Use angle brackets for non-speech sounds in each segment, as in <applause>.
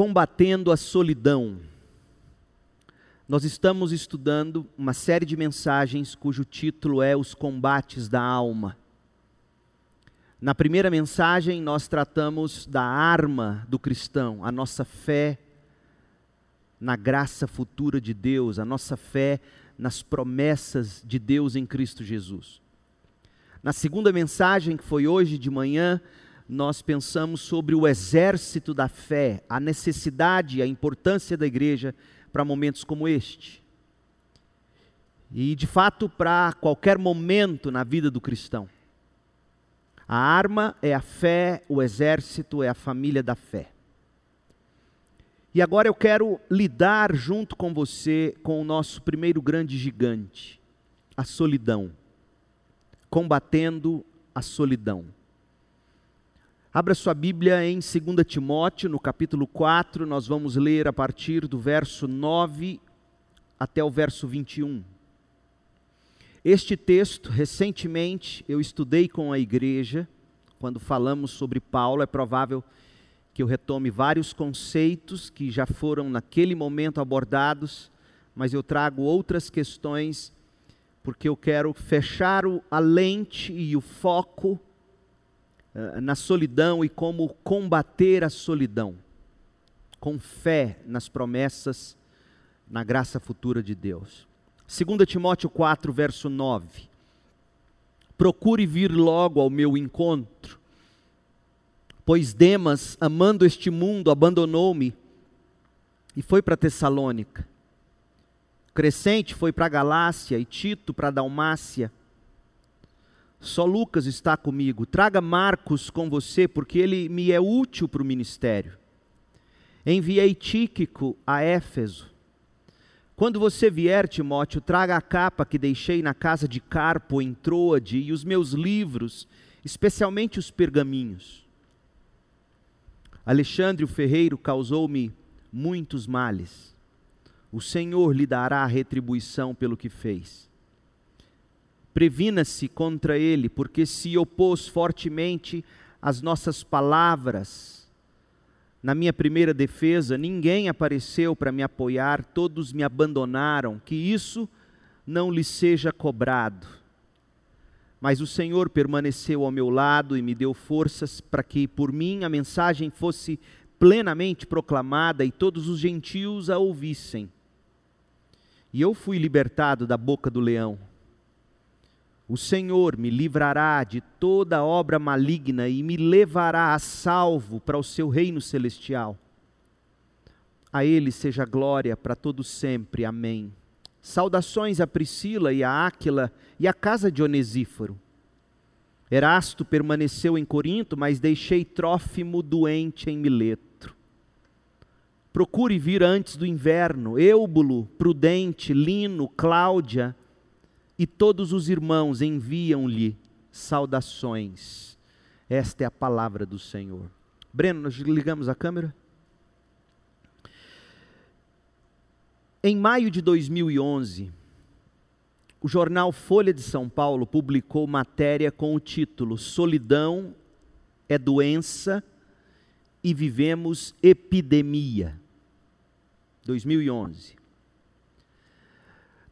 Combatendo a solidão. Nós estamos estudando uma série de mensagens cujo título é Os Combates da Alma. Na primeira mensagem, nós tratamos da arma do cristão, a nossa fé na graça futura de Deus, a nossa fé nas promessas de Deus em Cristo Jesus. Na segunda mensagem, que foi hoje de manhã, nós pensamos sobre o exército da fé, a necessidade a importância da igreja para momentos como este. E, de fato, para qualquer momento na vida do cristão. A arma é a fé, o exército é a família da fé. E agora eu quero lidar junto com você com o nosso primeiro grande gigante, a solidão. Combatendo a solidão. Abra sua Bíblia em 2 Timóteo, no capítulo 4, nós vamos ler a partir do verso 9 até o verso 21. Este texto, recentemente, eu estudei com a igreja, quando falamos sobre Paulo, é provável que eu retome vários conceitos que já foram naquele momento abordados, mas eu trago outras questões, porque eu quero fechar a lente e o foco eh, na solidão e como combater a solidão, com fé nas promessas, na graça futura de Deus. 2 Timóteo 4, verso 9. Procure vir logo ao meu encontro, pois Demas, amando este mundo, abandonou-me e foi para Tessalônica. Crescente foi para Galácia e Tito para Dalmácia. Só Lucas está comigo. Traga Marcos com você, porque ele me é útil para o ministério. Enviei Tíquico a Éfeso. Quando você vier, Timóteo, traga a capa que deixei na casa de Carpo, em Troade, e os meus livros, especialmente os pergaminhos. Alexandre o Ferreiro causou-me muitos males. O Senhor lhe dará a retribuição pelo que fez. Previna-se contra ele, porque se opôs fortemente às nossas palavras. Na minha primeira defesa, ninguém apareceu para me apoiar, todos me abandonaram, que isso não lhe seja cobrado. Mas o Senhor permaneceu ao meu lado e me deu forças para que por mim a mensagem fosse plenamente proclamada e todos os gentios a ouvissem. E eu fui libertado da boca do leão. O Senhor me livrará de toda obra maligna e me levará a salvo para o seu reino celestial. A Ele seja glória para todo sempre. Amém. Saudações a Priscila e a Áquila e a casa de Onesíforo. Erasto permaneceu em Corinto, mas deixei Trófimo doente em Mileto. Procure vir antes do inverno. Eubulo, Prudente, Lino, Cláudia, e todos os irmãos enviam-lhe saudações. Esta é a palavra do Senhor. Breno, nós ligamos a câmera? Em maio de 2011, o jornal Folha de São Paulo publicou matéria com o título Solidão é doença e vivemos epidemia. 2011.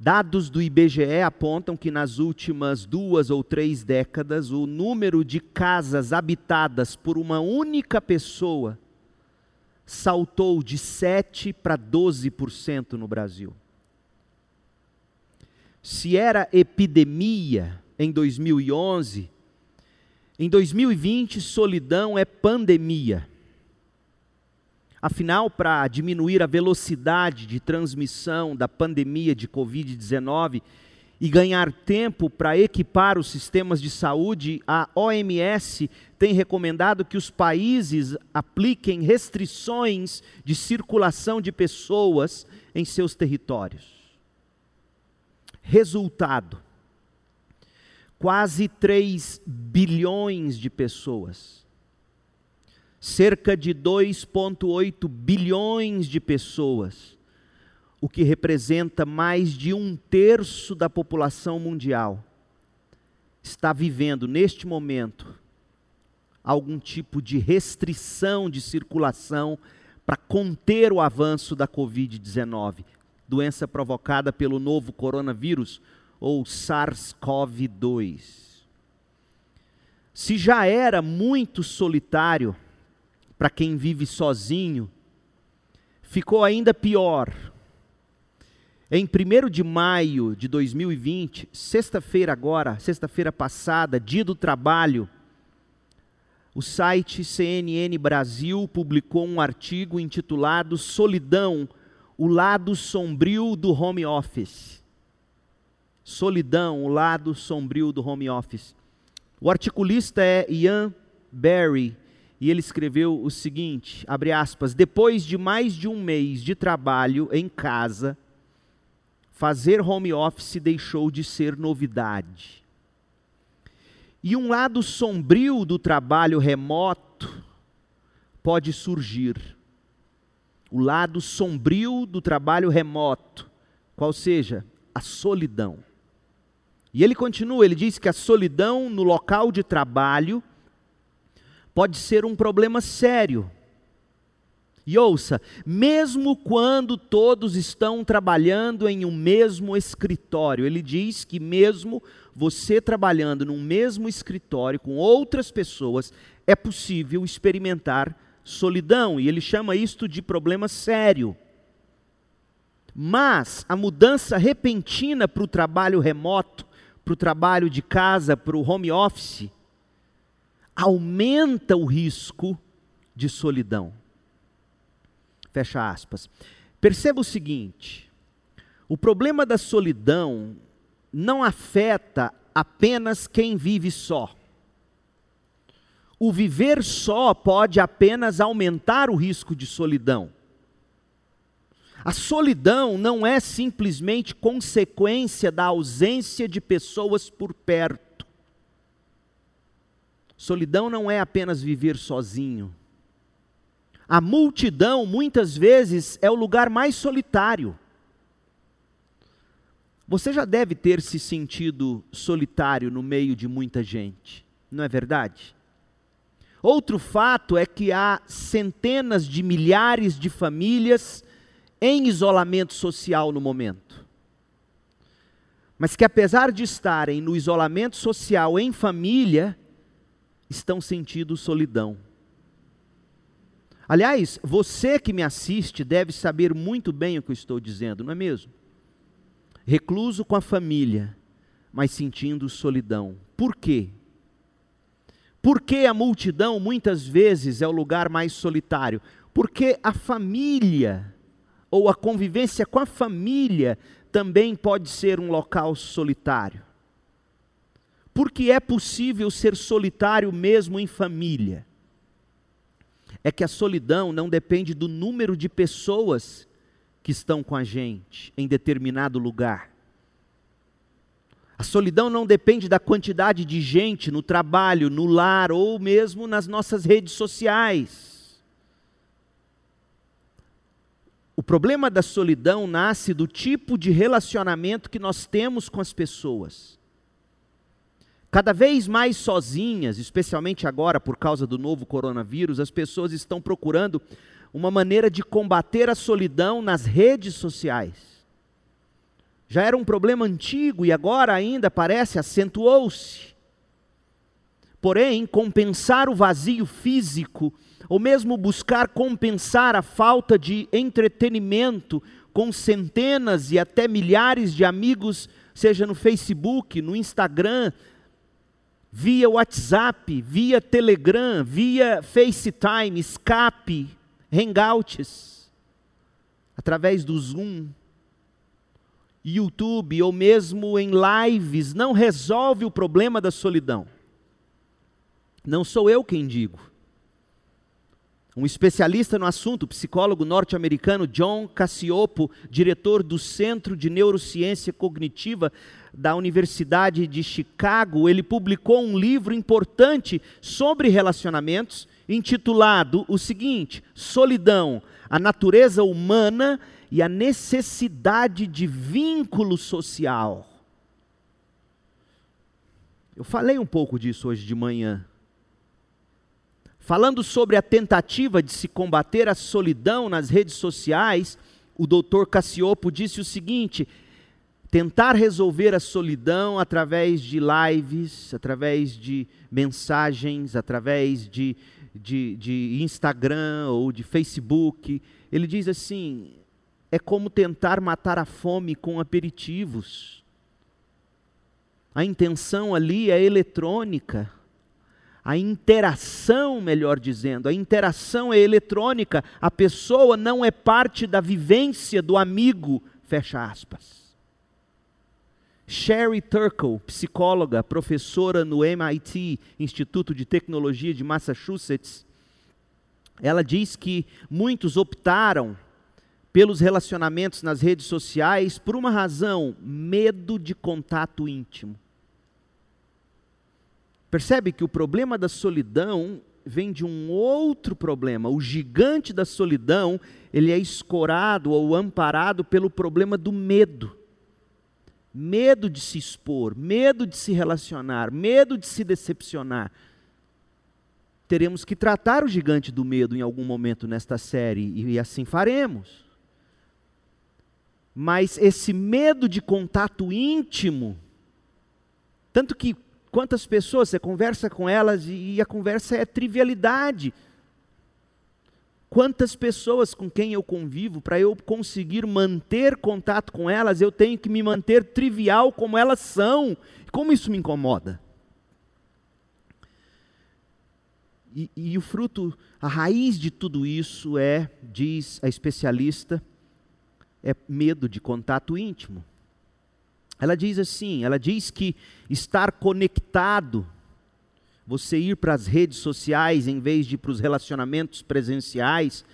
Dados do IBGE apontam que nas últimas duas ou três décadas o número de casas habitadas por uma única pessoa saltou de 7 para 12% no Brasil. Se era epidemia em 2011, em 2020 solidão é pandemia. Afinal, para diminuir a velocidade de transmissão da pandemia de Covid-19 e ganhar tempo para equipar os sistemas de saúde, a OMS tem recomendado que os países apliquem restrições de circulação de pessoas em seus territórios. Resultado: quase 3 bilhões de pessoas cerca de 2,8 bilhões de pessoas, o que representa mais de um terço da população mundial, está vivendo neste momento algum tipo de restrição de circulação para conter o avanço da Covid-19, doença provocada pelo novo coronavírus ou SARS-CoV-2. Se já era muito solitário para quem vive sozinho, ficou ainda pior. Em 1 de maio de 2020, sexta-feira agora, sexta-feira passada, dia do trabalho, o site CNN Brasil publicou um artigo intitulado Solidão, o lado sombrio do home office. Solidão, o lado sombrio do home office. O articulista é Ian Barry e ele escreveu o seguinte, abre aspas, depois de mais de um mês de trabalho em casa, fazer home office deixou de ser novidade. E um lado sombrio do trabalho remoto pode surgir. O lado sombrio do trabalho remoto, qual seja, a solidão. E ele continua, ele diz que a solidão no local de trabalho pode ser um problema sério. E ouça, mesmo quando todos estão trabalhando em um mesmo escritório, ele diz que mesmo você trabalhando num mesmo escritório com outras pessoas, é possível experimentar solidão, e ele chama isto de problema sério. Mas a mudança repentina para o trabalho remoto, para o trabalho de casa, para o home office, aumenta o risco de solidão. Fecha aspas. Perceba o seguinte: o problema da solidão não afeta apenas quem vive só. O viver só pode apenas aumentar o risco de solidão. A solidão não é simplesmente consequência da ausência de pessoas por perto. Solidão não é apenas viver sozinho. A multidão, muitas vezes, é o lugar mais solitário. Você já deve ter se sentido solitário no meio de muita gente, não é verdade? Outro fato é que há centenas de milhares de famílias em isolamento social no momento. Mas que apesar de estarem no isolamento social em família, estão sentindo solidão. Aliás, você que me assiste deve saber muito bem o que eu estou dizendo, não é mesmo? Recluso com a família, mas sentindo solidão. Por quê? Porque a multidão muitas vezes é o lugar mais solitário? Porque a família, ou a convivência com a família, também pode ser um local solitário porque é possível ser solitário mesmo em família. É que a solidão não depende do número de pessoas que estão com a gente em determinado lugar. A solidão não depende da quantidade de gente no trabalho, no lar ou mesmo nas nossas redes sociais. O problema da solidão nasce do tipo de relacionamento que nós temos com as pessoas. Cada vez mais sozinhas, especialmente agora por causa do novo coronavírus, as pessoas estão procurando uma maneira de combater a solidão nas redes sociais. Já era um problema antigo e agora ainda parece acentuou-se. Porém, compensar o vazio físico, ou mesmo buscar compensar a falta de entretenimento com centenas e até milhares de amigos, seja no Facebook, no Instagram, via WhatsApp, via Telegram, via FaceTime, Skype, Hangouts, através do Zoom, YouTube ou mesmo em lives, não resolve o problema da solidão. Não sou eu quem digo. Um especialista no assunto, psicólogo norte-americano John Cassiopo, diretor do Centro de Neurociência Cognitiva da Universidade de Chicago, ele publicou um livro importante sobre relacionamentos, intitulado o seguinte: Solidão, a natureza humana e a necessidade de vínculo social. Eu falei um pouco disso hoje de manhã. Falando sobre a tentativa de se combater a solidão nas redes sociais, o doutor Cassiopo disse o seguinte: tentar resolver a solidão através de lives, através de mensagens, através de, de, de Instagram ou de Facebook. Ele diz assim: é como tentar matar a fome com aperitivos. A intenção ali é eletrônica. A interação, melhor dizendo, a interação é eletrônica. A pessoa não é parte da vivência do amigo, fecha aspas. Sherry Turkle, psicóloga, professora no MIT, Instituto de Tecnologia de Massachusetts, ela diz que muitos optaram pelos relacionamentos nas redes sociais por uma razão: medo de contato íntimo. Percebe que o problema da solidão vem de um outro problema. O gigante da solidão, ele é escorado ou amparado pelo problema do medo. Medo de se expor, medo de se relacionar, medo de se decepcionar. Teremos que tratar o gigante do medo em algum momento nesta série, e assim faremos. Mas esse medo de contato íntimo, tanto que quantas pessoas você conversa com elas e a conversa é trivialidade. Quantas pessoas com quem eu convivo, para eu conseguir manter contato com elas, eu tenho que me manter trivial como elas são. Como isso me incomoda? E, e o fruto, a raiz de tudo isso é, diz a especialista, é medo de contato íntimo. Ela diz assim: ela diz que estar conectado, você ir para as redes sociais em vez de para os relacionamentos presenciais,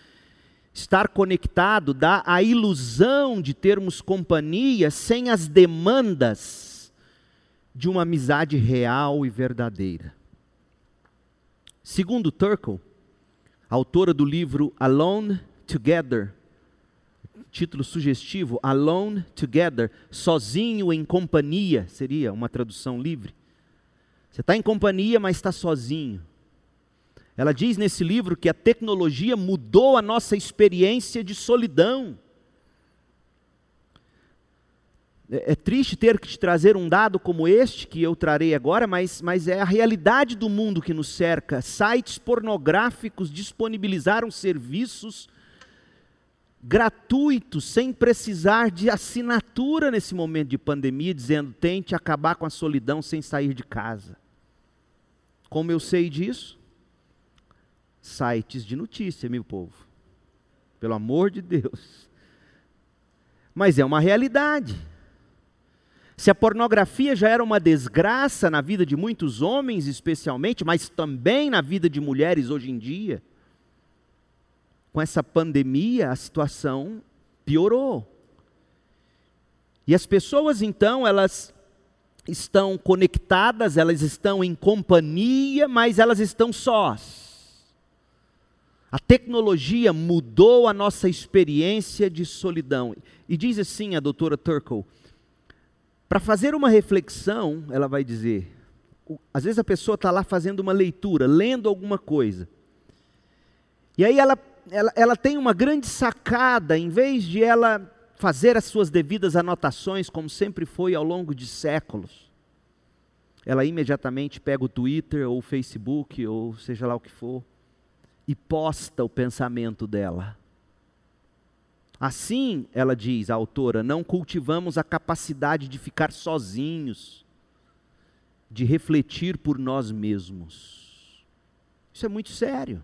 estar conectado dá a ilusão de termos companhia sem as demandas de uma amizade real e verdadeira. Segundo Turkle, autora do livro Alone Together, título sugestivo, Alone Together, sozinho em companhia, seria uma tradução livre. Você está em companhia, mas está sozinho. Ela diz nesse livro que a tecnologia mudou a nossa experiência de solidão. É, é, triste ter que te trazer um dado como este, que eu trarei agora, mas, mas é a realidade do mundo que nos cerca. Sites pornográficos disponibilizaram serviços gratuito, sem precisar de assinatura nesse momento de pandemia, dizendo: tente acabar com a solidão sem sair de casa. Como eu sei disso? Sites de notícia, meu povo. Pelo amor de Deus. Mas é uma realidade. Se a pornografia já era uma desgraça na vida de muitos homens, especialmente, mas também na vida de mulheres hoje em dia, com essa pandemia, a situação piorou. E as pessoas então, elas estão conectadas, elas estão em companhia, mas elas estão sós. A tecnologia mudou a nossa experiência de solidão. E diz assim a doutora Turkle, para fazer uma reflexão, ela vai dizer, às vezes a pessoa está lá fazendo uma leitura, lendo alguma coisa. E aí ela ela, ela tem uma grande sacada, em vez de ela fazer as suas devidas anotações, como sempre foi ao longo de séculos, ela imediatamente pega o Twitter ou o Facebook, ou seja lá o que for, e posta o pensamento dela. Assim, ela diz, a autora, não cultivamos a capacidade de ficar sozinhos, de refletir por nós mesmos. Isso é muito sério.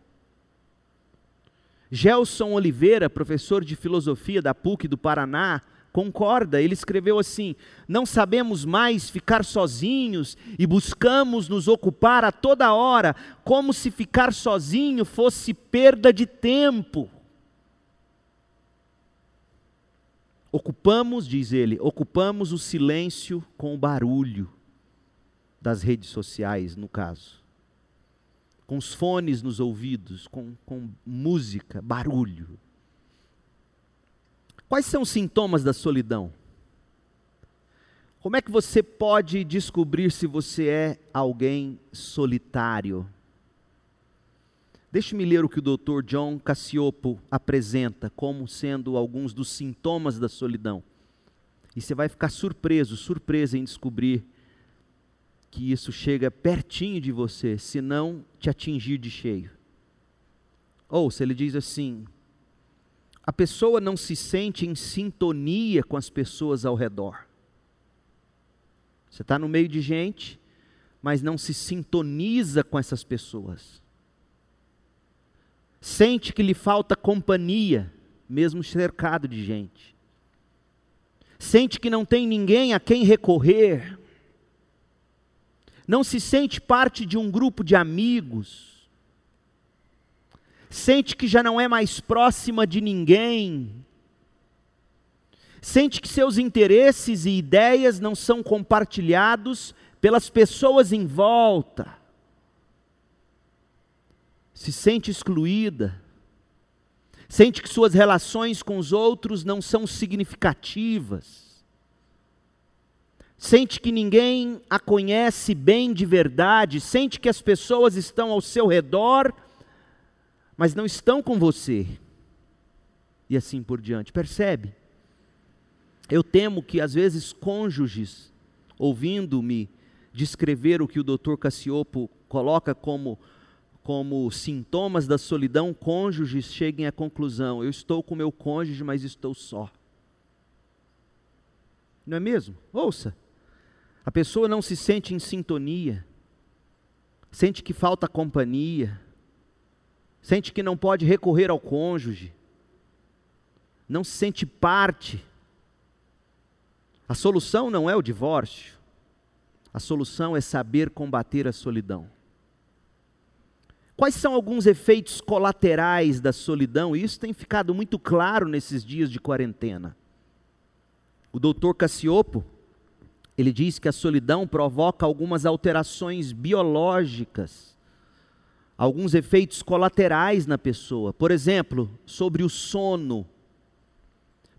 Gelson Oliveira, professor de filosofia da PUC do Paraná, concorda. Ele escreveu assim: Não sabemos mais ficar sozinhos e buscamos nos ocupar a toda hora, como se ficar sozinho fosse perda de tempo. Ocupamos, diz ele, ocupamos o silêncio com o barulho das redes sociais, no caso com os fones nos ouvidos, com, com música, barulho. Quais são os sintomas da solidão? Como é que você pode descobrir se você é alguém solitário? Deixe-me ler o que o Dr. John Cassiopo apresenta como sendo alguns dos sintomas da solidão. E você vai ficar surpreso, surpresa em descobrir que isso chega pertinho de você, se não te atingir de cheio. Ou se ele diz assim: a pessoa não se sente em sintonia com as pessoas ao redor. Você está no meio de gente, mas não se sintoniza com essas pessoas. Sente que lhe falta companhia, mesmo cercado de gente. Sente que não tem ninguém a quem recorrer. Não se sente parte de um grupo de amigos. Sente que já não é mais próxima de ninguém. Sente que seus interesses e ideias não são compartilhados pelas pessoas em volta se sente excluída, sente que suas relações com os outros não são significativas, sente que ninguém a conhece bem de verdade, sente que as pessoas estão ao seu redor, mas não estão com você, e assim por diante. Percebe? Eu temo que às vezes cônjuges, ouvindo-me descrever o que o doutor Cassiopo coloca como como sintomas da solidão, cônjuges cheguem à conclusão: eu estou com meu cônjuge, mas estou só. Não é mesmo? Ouça. A pessoa não se sente em sintonia, sente que falta companhia, sente que não pode recorrer ao cônjuge, não se sente parte. A solução não é o divórcio, a solução é saber combater a solidão. Quais são alguns efeitos colaterais da solidão? Isso tem ficado muito claro nesses dias de quarentena. O doutor Cassiopo, ele diz que a solidão provoca algumas alterações biológicas, alguns efeitos colaterais na pessoa. Por exemplo, sobre o sono.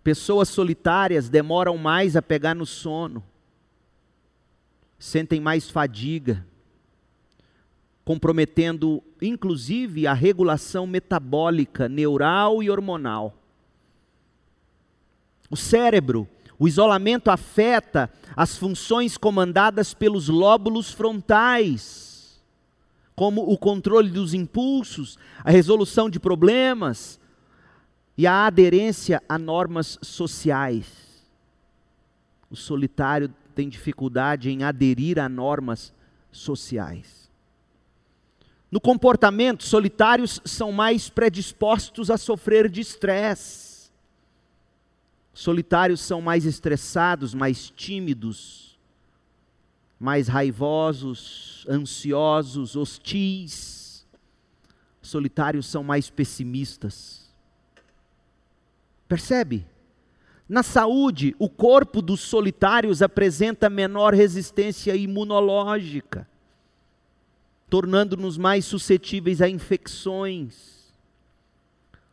Pessoas solitárias demoram mais a pegar no sono, sentem mais fadiga, comprometendo inclusive a regulação metabólica, neural e hormonal. O cérebro, o isolamento afeta as funções comandadas pelos lóbulos frontais, como o controle dos impulsos, a resolução de problemas e a aderência a normas sociais. O solitário tem dificuldade em aderir a normas sociais. No comportamento, solitários são mais predispostos a sofrer de estresse. Solitários são mais estressados, mais tímidos, mais raivosos, ansiosos, hostis. Solitários são mais pessimistas. Percebe? Na saúde, o corpo dos solitários apresenta menor resistência imunológica tornando-nos mais suscetíveis a infecções.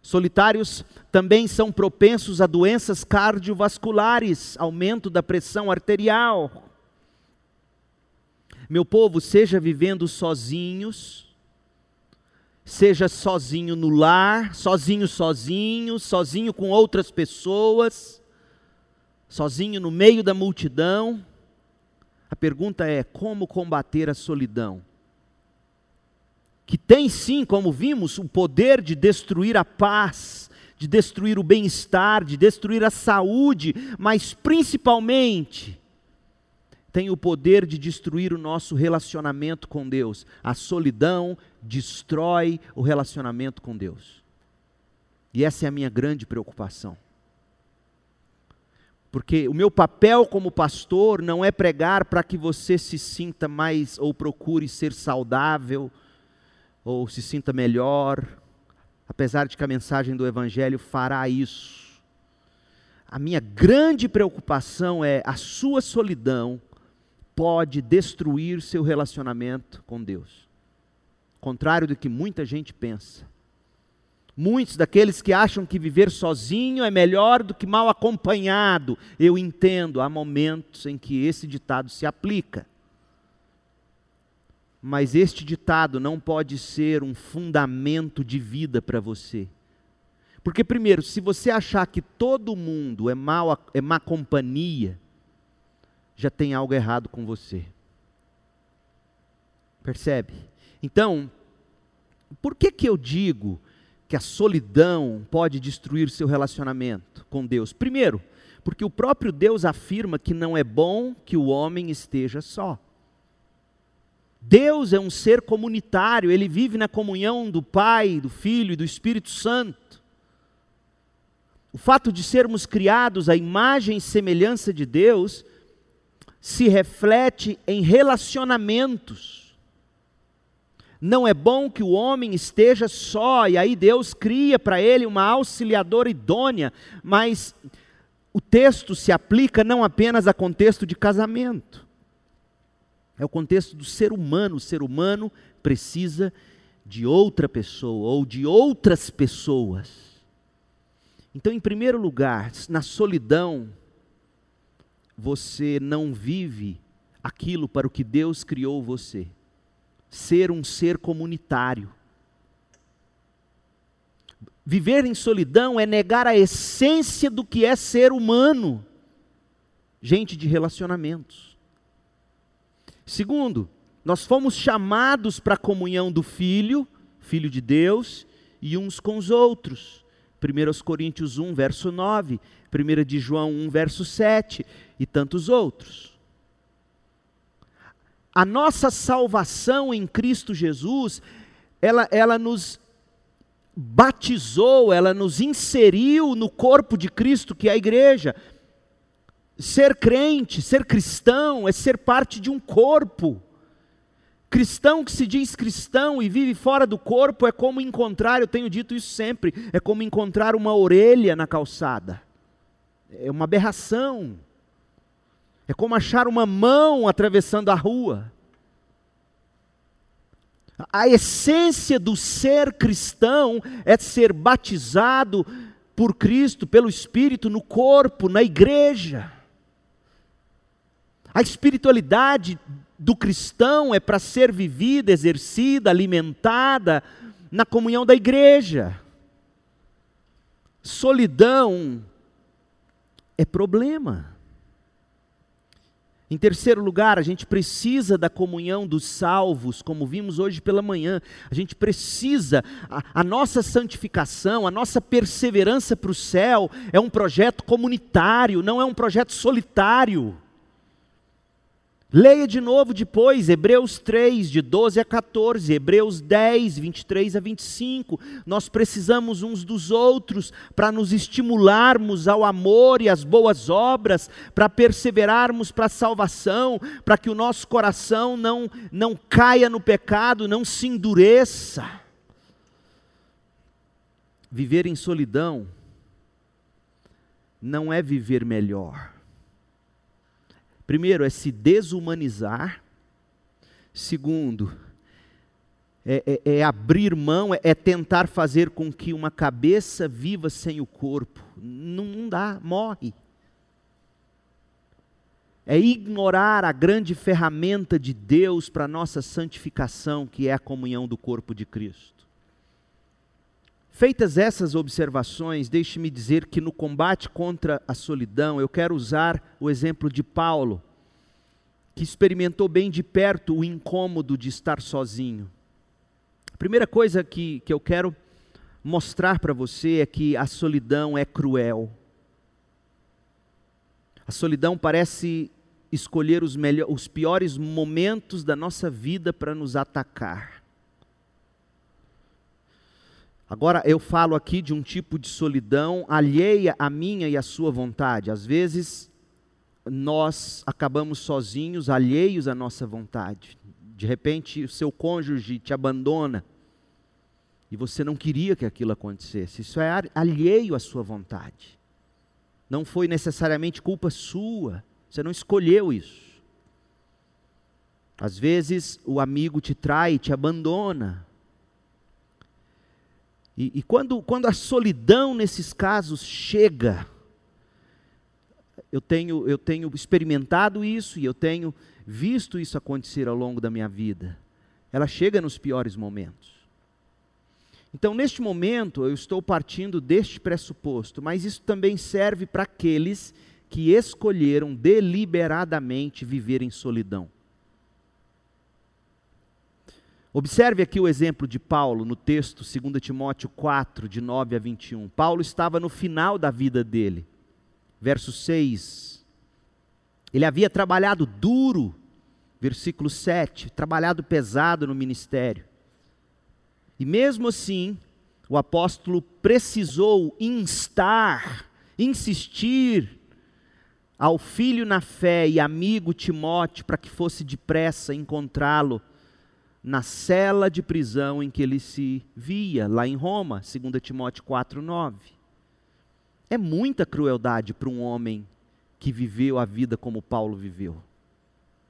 Solitários também são propensos a doenças cardiovasculares, aumento da pressão arterial. Meu povo, seja vivendo sozinhos, seja sozinho no lar, sozinho, sozinho, sozinho com outras pessoas, sozinho no meio da multidão. A pergunta é: como combater a solidão? Que tem sim, como vimos, o poder de destruir a paz, de destruir o bem-estar, de destruir a saúde, mas principalmente tem o poder de destruir o nosso relacionamento com Deus. A solidão destrói o relacionamento com Deus. E essa é a minha grande preocupação. Porque o meu papel como pastor não é pregar para que você se sinta mais ou procure ser saudável, ou se sinta melhor, apesar de que a mensagem do Evangelho fará isso. A minha grande preocupação é a sua solidão pode destruir seu relacionamento com Deus. Contrário do que muita gente pensa. Muitos daqueles que acham que viver sozinho é melhor do que mal acompanhado. Eu entendo, há momentos em que esse ditado se aplica. Mas este ditado não pode ser um fundamento de vida para você. Porque, primeiro, se você achar que todo mundo é, mal, é má companhia, já tem algo errado com você. Percebe? Então, por que, que eu digo que a solidão pode destruir seu relacionamento com Deus? Primeiro, porque o próprio Deus afirma que não é bom que o homem esteja só. Deus é um ser comunitário, ele vive na comunhão do Pai, do Filho e do Espírito Santo. O fato de sermos criados à imagem e semelhança de Deus se reflete em relacionamentos. Não é bom que o homem esteja só, e aí Deus cria para ele uma auxiliadora idônea, mas o texto se aplica não apenas a contexto de casamento. É o contexto do ser humano. O ser humano precisa de outra pessoa ou de outras pessoas. Então, em primeiro lugar, na solidão, você não vive aquilo para o que Deus criou você. Ser um ser comunitário. Viver em solidão é negar a essência do que é ser humano. Gente de relacionamentos. Segundo, nós fomos chamados para a comunhão do Filho, Filho de Deus, e uns com os outros. 1 Coríntios 1, verso 9, 1 de João 1, verso 7 e tantos outros. A nossa salvação em Cristo Jesus, ela, ela nos batizou, ela nos inseriu no corpo de Cristo, que é a igreja. Ser crente, ser cristão, é ser parte de um corpo. Cristão que se diz cristão e vive fora do corpo é como encontrar, eu tenho dito isso sempre, é como encontrar uma orelha na calçada. É uma aberração. É como achar uma mão atravessando a rua. A essência do ser cristão é ser batizado por Cristo, pelo Espírito, no corpo, na igreja. A espiritualidade do cristão é para ser vivida, exercida, alimentada na comunhão da igreja. Solidão é problema. Em terceiro lugar, a gente precisa da comunhão dos salvos, como vimos hoje pela manhã. A gente precisa, a, a nossa santificação, a nossa perseverança para o céu é um projeto comunitário, não é um projeto solitário. Leia de novo depois, Hebreus 3, de 12 a 14, Hebreus 10, 23 a 25. Nós precisamos uns dos outros para nos estimularmos ao amor e às boas obras, para perseverarmos para a salvação, para que o nosso coração não, não caia no pecado, não se endureça. Viver em solidão não é viver melhor Primeiro, é se desumanizar. Segundo, é, é, é abrir mão, é, é, tentar fazer com que uma cabeça viva sem o corpo. Não, não dá, morre. É ignorar a grande ferramenta de Deus para a nossa santificação, que é a comunhão do corpo de Cristo. Feitas essas observações, deixe-me dizer que no combate contra a solidão, eu quero usar o exemplo de Paulo, que experimentou bem de perto o incômodo de estar sozinho. A primeira coisa que, que eu quero mostrar para você é que a solidão é cruel. A solidão parece escolher os, melhor, os piores momentos da nossa vida para nos atacar. Agora, eu falo aqui de um tipo de solidão alheia à minha e à sua vontade. Às vezes, nós acabamos sozinhos, alheios à nossa vontade. De repente, o seu cônjuge te abandona e você não queria que aquilo acontecesse. Isso é alheio à sua vontade. Não foi necessariamente culpa sua, você não escolheu isso. Às vezes, o amigo te trai, te abandona, e, e quando, quando a solidão nesses casos chega, eu tenho, eu tenho experimentado isso e eu tenho visto isso acontecer ao longo da minha vida. ela chega nos piores momentos. Então, neste momento, eu estou partindo deste pressuposto, mas isso também serve para aqueles que escolheram deliberadamente viver em solidão. Observe aqui o exemplo de Paulo no texto 2 Timóteo 4, de 9 a 21. Paulo estava no final da vida dele. Verso 6. Ele havia trabalhado duro, versículo 7, trabalhado pesado no ministério. E mesmo assim, o apóstolo precisou instar, insistir ao filho na fé e amigo Timóteo para que fosse depressa encontrá-lo na cela de prisão em que ele se via, lá em Roma, 2 Timóteo 4,9. É muita crueldade para um homem que viveu a vida como Paulo viveu.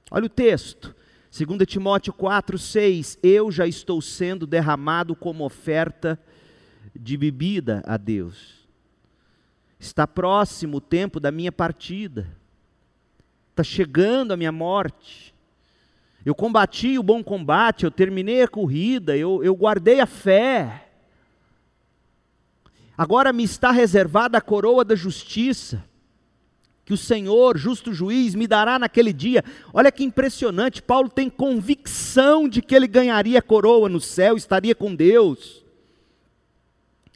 Olha o texto, 2 Timóteo 4,6: Eu já estou sendo derramado como oferta de bebida a Deus. Está próximo o tempo da minha partida, está chegando a minha morte. Eu combati o bom combate, eu terminei a corrida, eu, eu guardei a fé. Agora me está reservada a coroa da justiça, que o Senhor, justo juiz, me dará naquele dia. Olha que impressionante, Paulo tem convicção de que ele ganharia a coroa no céu, estaria com Deus.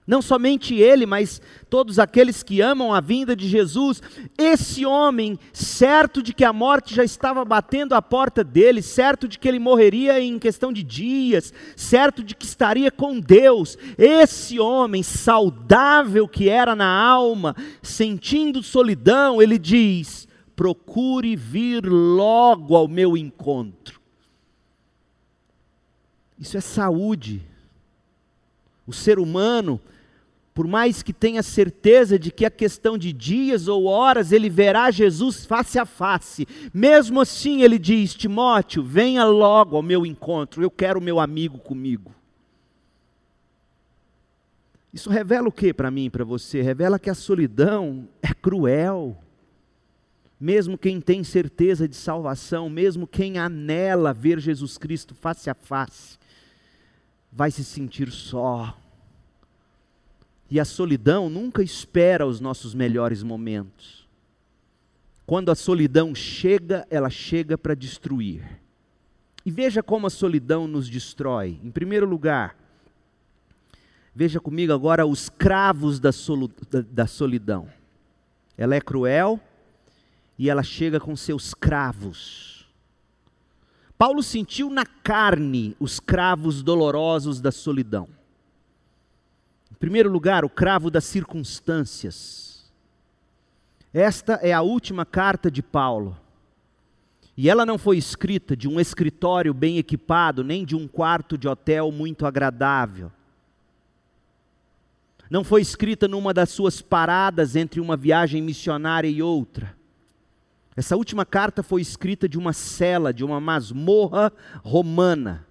Não somente ele, mas todos aqueles que amam a vinda de Jesus. Esse homem, certo de que a morte já estava batendo a porta dele, certo de que ele morreria em questão de dias, certo de que estaria com Deus. Esse homem, saudável que era na alma, sentindo solidão, ele diz: procure vir logo ao meu encontro. Isso é saúde. O ser humano por mais que tenha certeza de que a questão de dias ou horas ele verá Jesus face a face, mesmo assim ele diz: Timóteo, venha logo ao meu encontro, eu quero meu amigo comigo. Isso revela o que para mim e para você? Revela que a solidão é cruel. Mesmo quem tem certeza de salvação, mesmo quem anela ver Jesus Cristo face a face, vai se sentir só e a solidão nunca espera os nossos melhores momentos. Quando a solidão chega, ela chega para destruir. E veja como a solidão nos destrói. Em primeiro lugar, veja comigo agora os cravos da, da solidão. Ela é cruel e ela chega com seus cravos. Paulo sentiu na carne os cravos dolorosos da solidão primeiro lugar, o cravo das circunstâncias. Esta é a última carta de Paulo. E ela não foi escrita de um escritório bem equipado, nem de um quarto de hotel muito agradável. Não foi escrita numa das suas paradas entre uma viagem missionária e outra. Essa última carta foi escrita de uma cela, de uma masmorra romana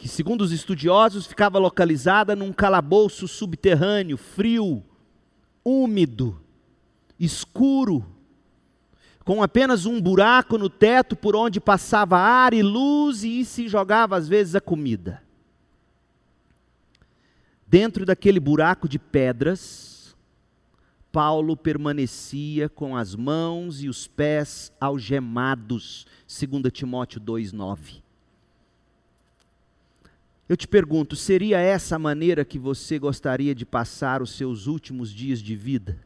que, segundo os estudiosos, ficava localizada num calabouço subterrâneo, frio, úmido, escuro, com apenas um buraco no teto por onde passava ar e luz e se jogava às vezes a comida. Dentro daquele buraco de pedras, Paulo permanecia com as mãos e os pés algemados, segundo Timóteo 2:9. Eu te pergunto, seria essa a maneira que você gostaria de passar os seus últimos dias de vida?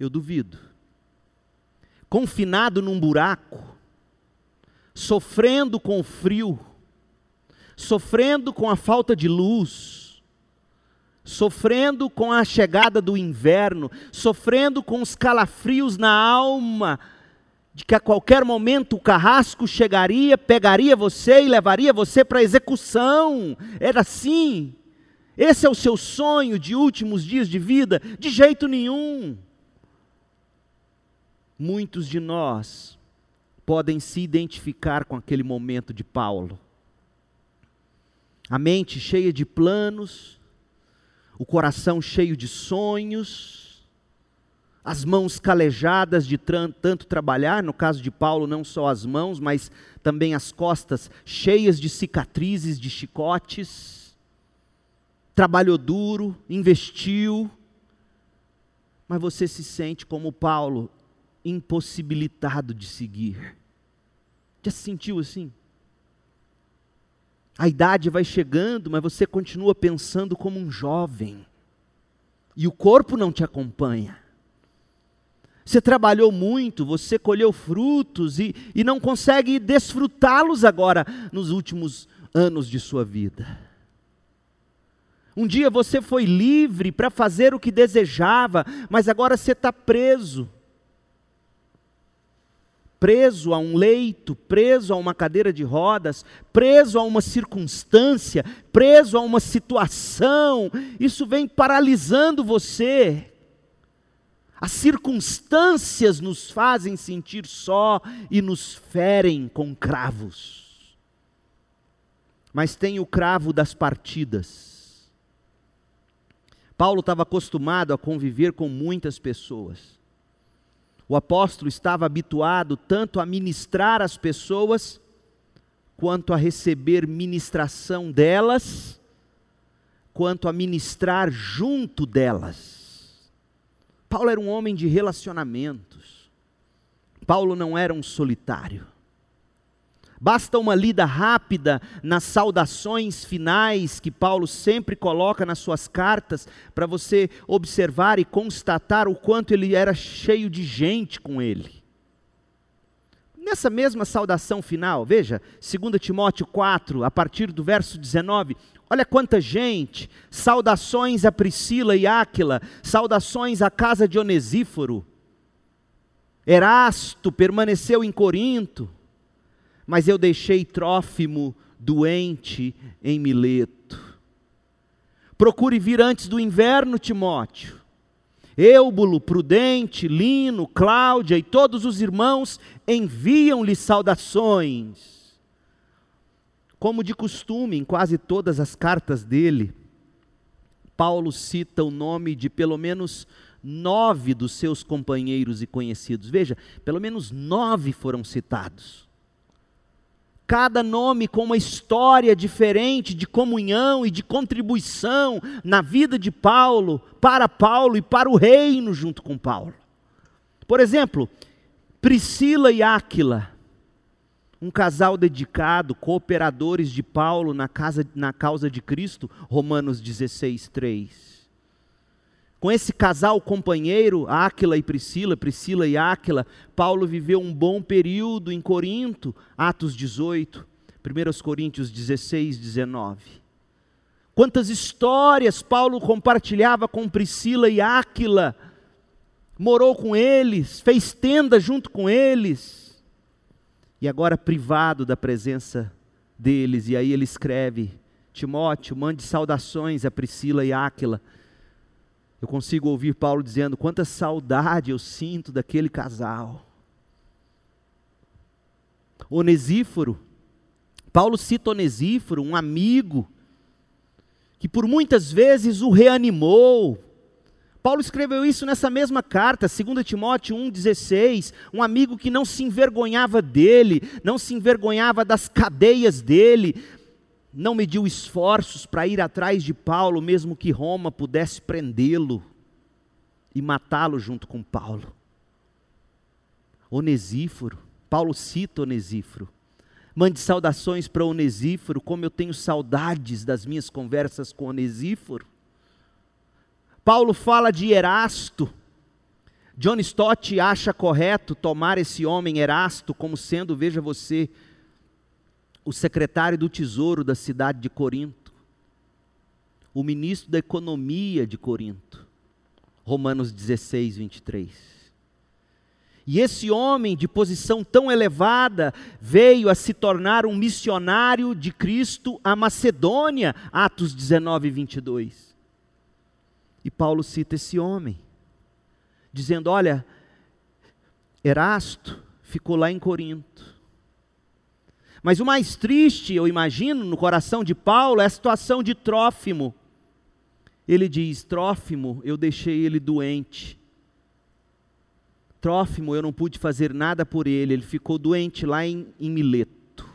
Eu duvido. Confinado num buraco, sofrendo com o frio, sofrendo com a falta de luz, sofrendo com a chegada do inverno, sofrendo com os calafrios na alma, de que a qualquer momento o carrasco chegaria, pegaria você e levaria você para a execução. Era assim. Esse é o seu sonho de últimos dias de vida? De jeito nenhum. Muitos de nós podem se identificar com aquele momento de Paulo. A mente cheia de planos, o coração cheio de sonhos, as mãos calejadas de tanto trabalhar, no caso de Paulo, não só as mãos, mas também as costas cheias de cicatrizes, de chicotes. Trabalhou duro, investiu, mas você se sente como Paulo, impossibilitado de seguir. Já se sentiu assim? A idade vai chegando, mas você continua pensando como um jovem. E o corpo não te acompanha. Você trabalhou muito, você colheu frutos e, e não consegue desfrutá-los agora nos últimos anos de sua vida. Um dia você foi livre para fazer o que desejava, mas agora você está preso. Preso a um leito, preso a uma cadeira de rodas, preso a uma circunstância, preso a uma situação. Isso vem paralisando você. As circunstâncias nos fazem sentir só e nos ferem com cravos. Mas tem o cravo das partidas. Paulo estava acostumado a conviver com muitas pessoas. O apóstolo estava habituado tanto a ministrar as pessoas, quanto a receber ministração delas, quanto a ministrar junto delas. Paulo era um homem de relacionamentos. Paulo não era um solitário. Basta uma lida rápida nas saudações finais que Paulo sempre coloca nas suas cartas, para você observar e constatar o quanto ele era cheio de gente com ele. Nessa mesma saudação final, veja, 2 Timóteo 4, a partir do verso 19, Olha quanta gente! Saudações a Priscila e Áquila, saudações à casa de Onesíforo. Erasto permaneceu em Corinto, mas eu deixei Trófimo doente em Mileto. Procure vir antes do inverno, Timóteo. Eubulo, Prudente, Lino, Cláudia e todos os irmãos enviam-lhe saudações. Como de costume, em quase todas as cartas dele, Paulo cita o nome de pelo menos nove dos seus companheiros e conhecidos. Veja, pelo menos nove foram citados. Cada nome com uma história diferente de comunhão e de contribuição na vida de Paulo, para Paulo e para o reino junto com Paulo. Por exemplo, Priscila e Áquila um casal dedicado, cooperadores de Paulo na, casa, na causa de Cristo, Romanos 16, 3. Com esse casal companheiro, Áquila e Priscila, Priscila e Áquila, Paulo viveu um bom período em Corinto, Atos 18, 1 Coríntios 16, 19. Quantas histórias Paulo compartilhava com Priscila e Áquila, morou com eles, fez tenda junto com eles e agora privado da presença deles. E aí ele escreve: Timóteo, mande saudações a Priscila e Áquila. Eu consigo ouvir Paulo dizendo: quanta saudade eu sinto daquele casal. Onesíforo, Paulo cita Onesíforo, um amigo, que por muitas vezes o reanimou, Paulo escreveu isso nessa mesma carta, 2 Timóteo 1,16. Um amigo que não se envergonhava dele, não se envergonhava das cadeias dele, não mediu esforços para ir atrás de Paulo, mesmo que Roma pudesse prendê-lo e matá-lo junto com Paulo. Onesíforo, Paulo cita Onesíforo. Mande saudações para Onesíforo, como eu tenho saudades das minhas conversas com Onesíforo. Paulo fala de Erasto. John Stott acha correto tomar esse homem Erasto como sendo, veja você, o secretário do tesouro da cidade de Corinto, o ministro da economia de Corinto. Romanos 16, 23. E esse homem de posição tão elevada veio a se tornar um missionário de Cristo à Macedônia, Atos 19, 22. E Paulo cita esse homem, dizendo: Olha, Erasto ficou lá em Corinto. Mas o mais triste, eu imagino, no coração de Paulo é a situação de Trófimo. Ele diz: Trófimo, eu deixei ele doente. Trófimo, eu não pude fazer nada por ele, ele ficou doente lá em, em Mileto.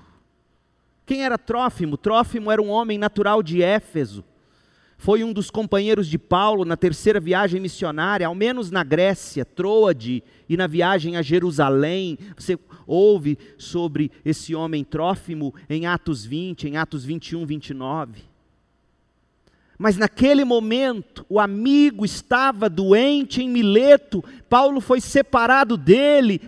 Quem era Trófimo? Trófimo era um homem natural de Éfeso. Foi um dos companheiros de Paulo na terceira viagem missionária, ao menos na Grécia, Troade, e na viagem a Jerusalém. Você ouve sobre esse homem Trófimo em Atos 20, em Atos 21, 29. Mas naquele momento, o amigo estava doente em Mileto, Paulo foi separado dele,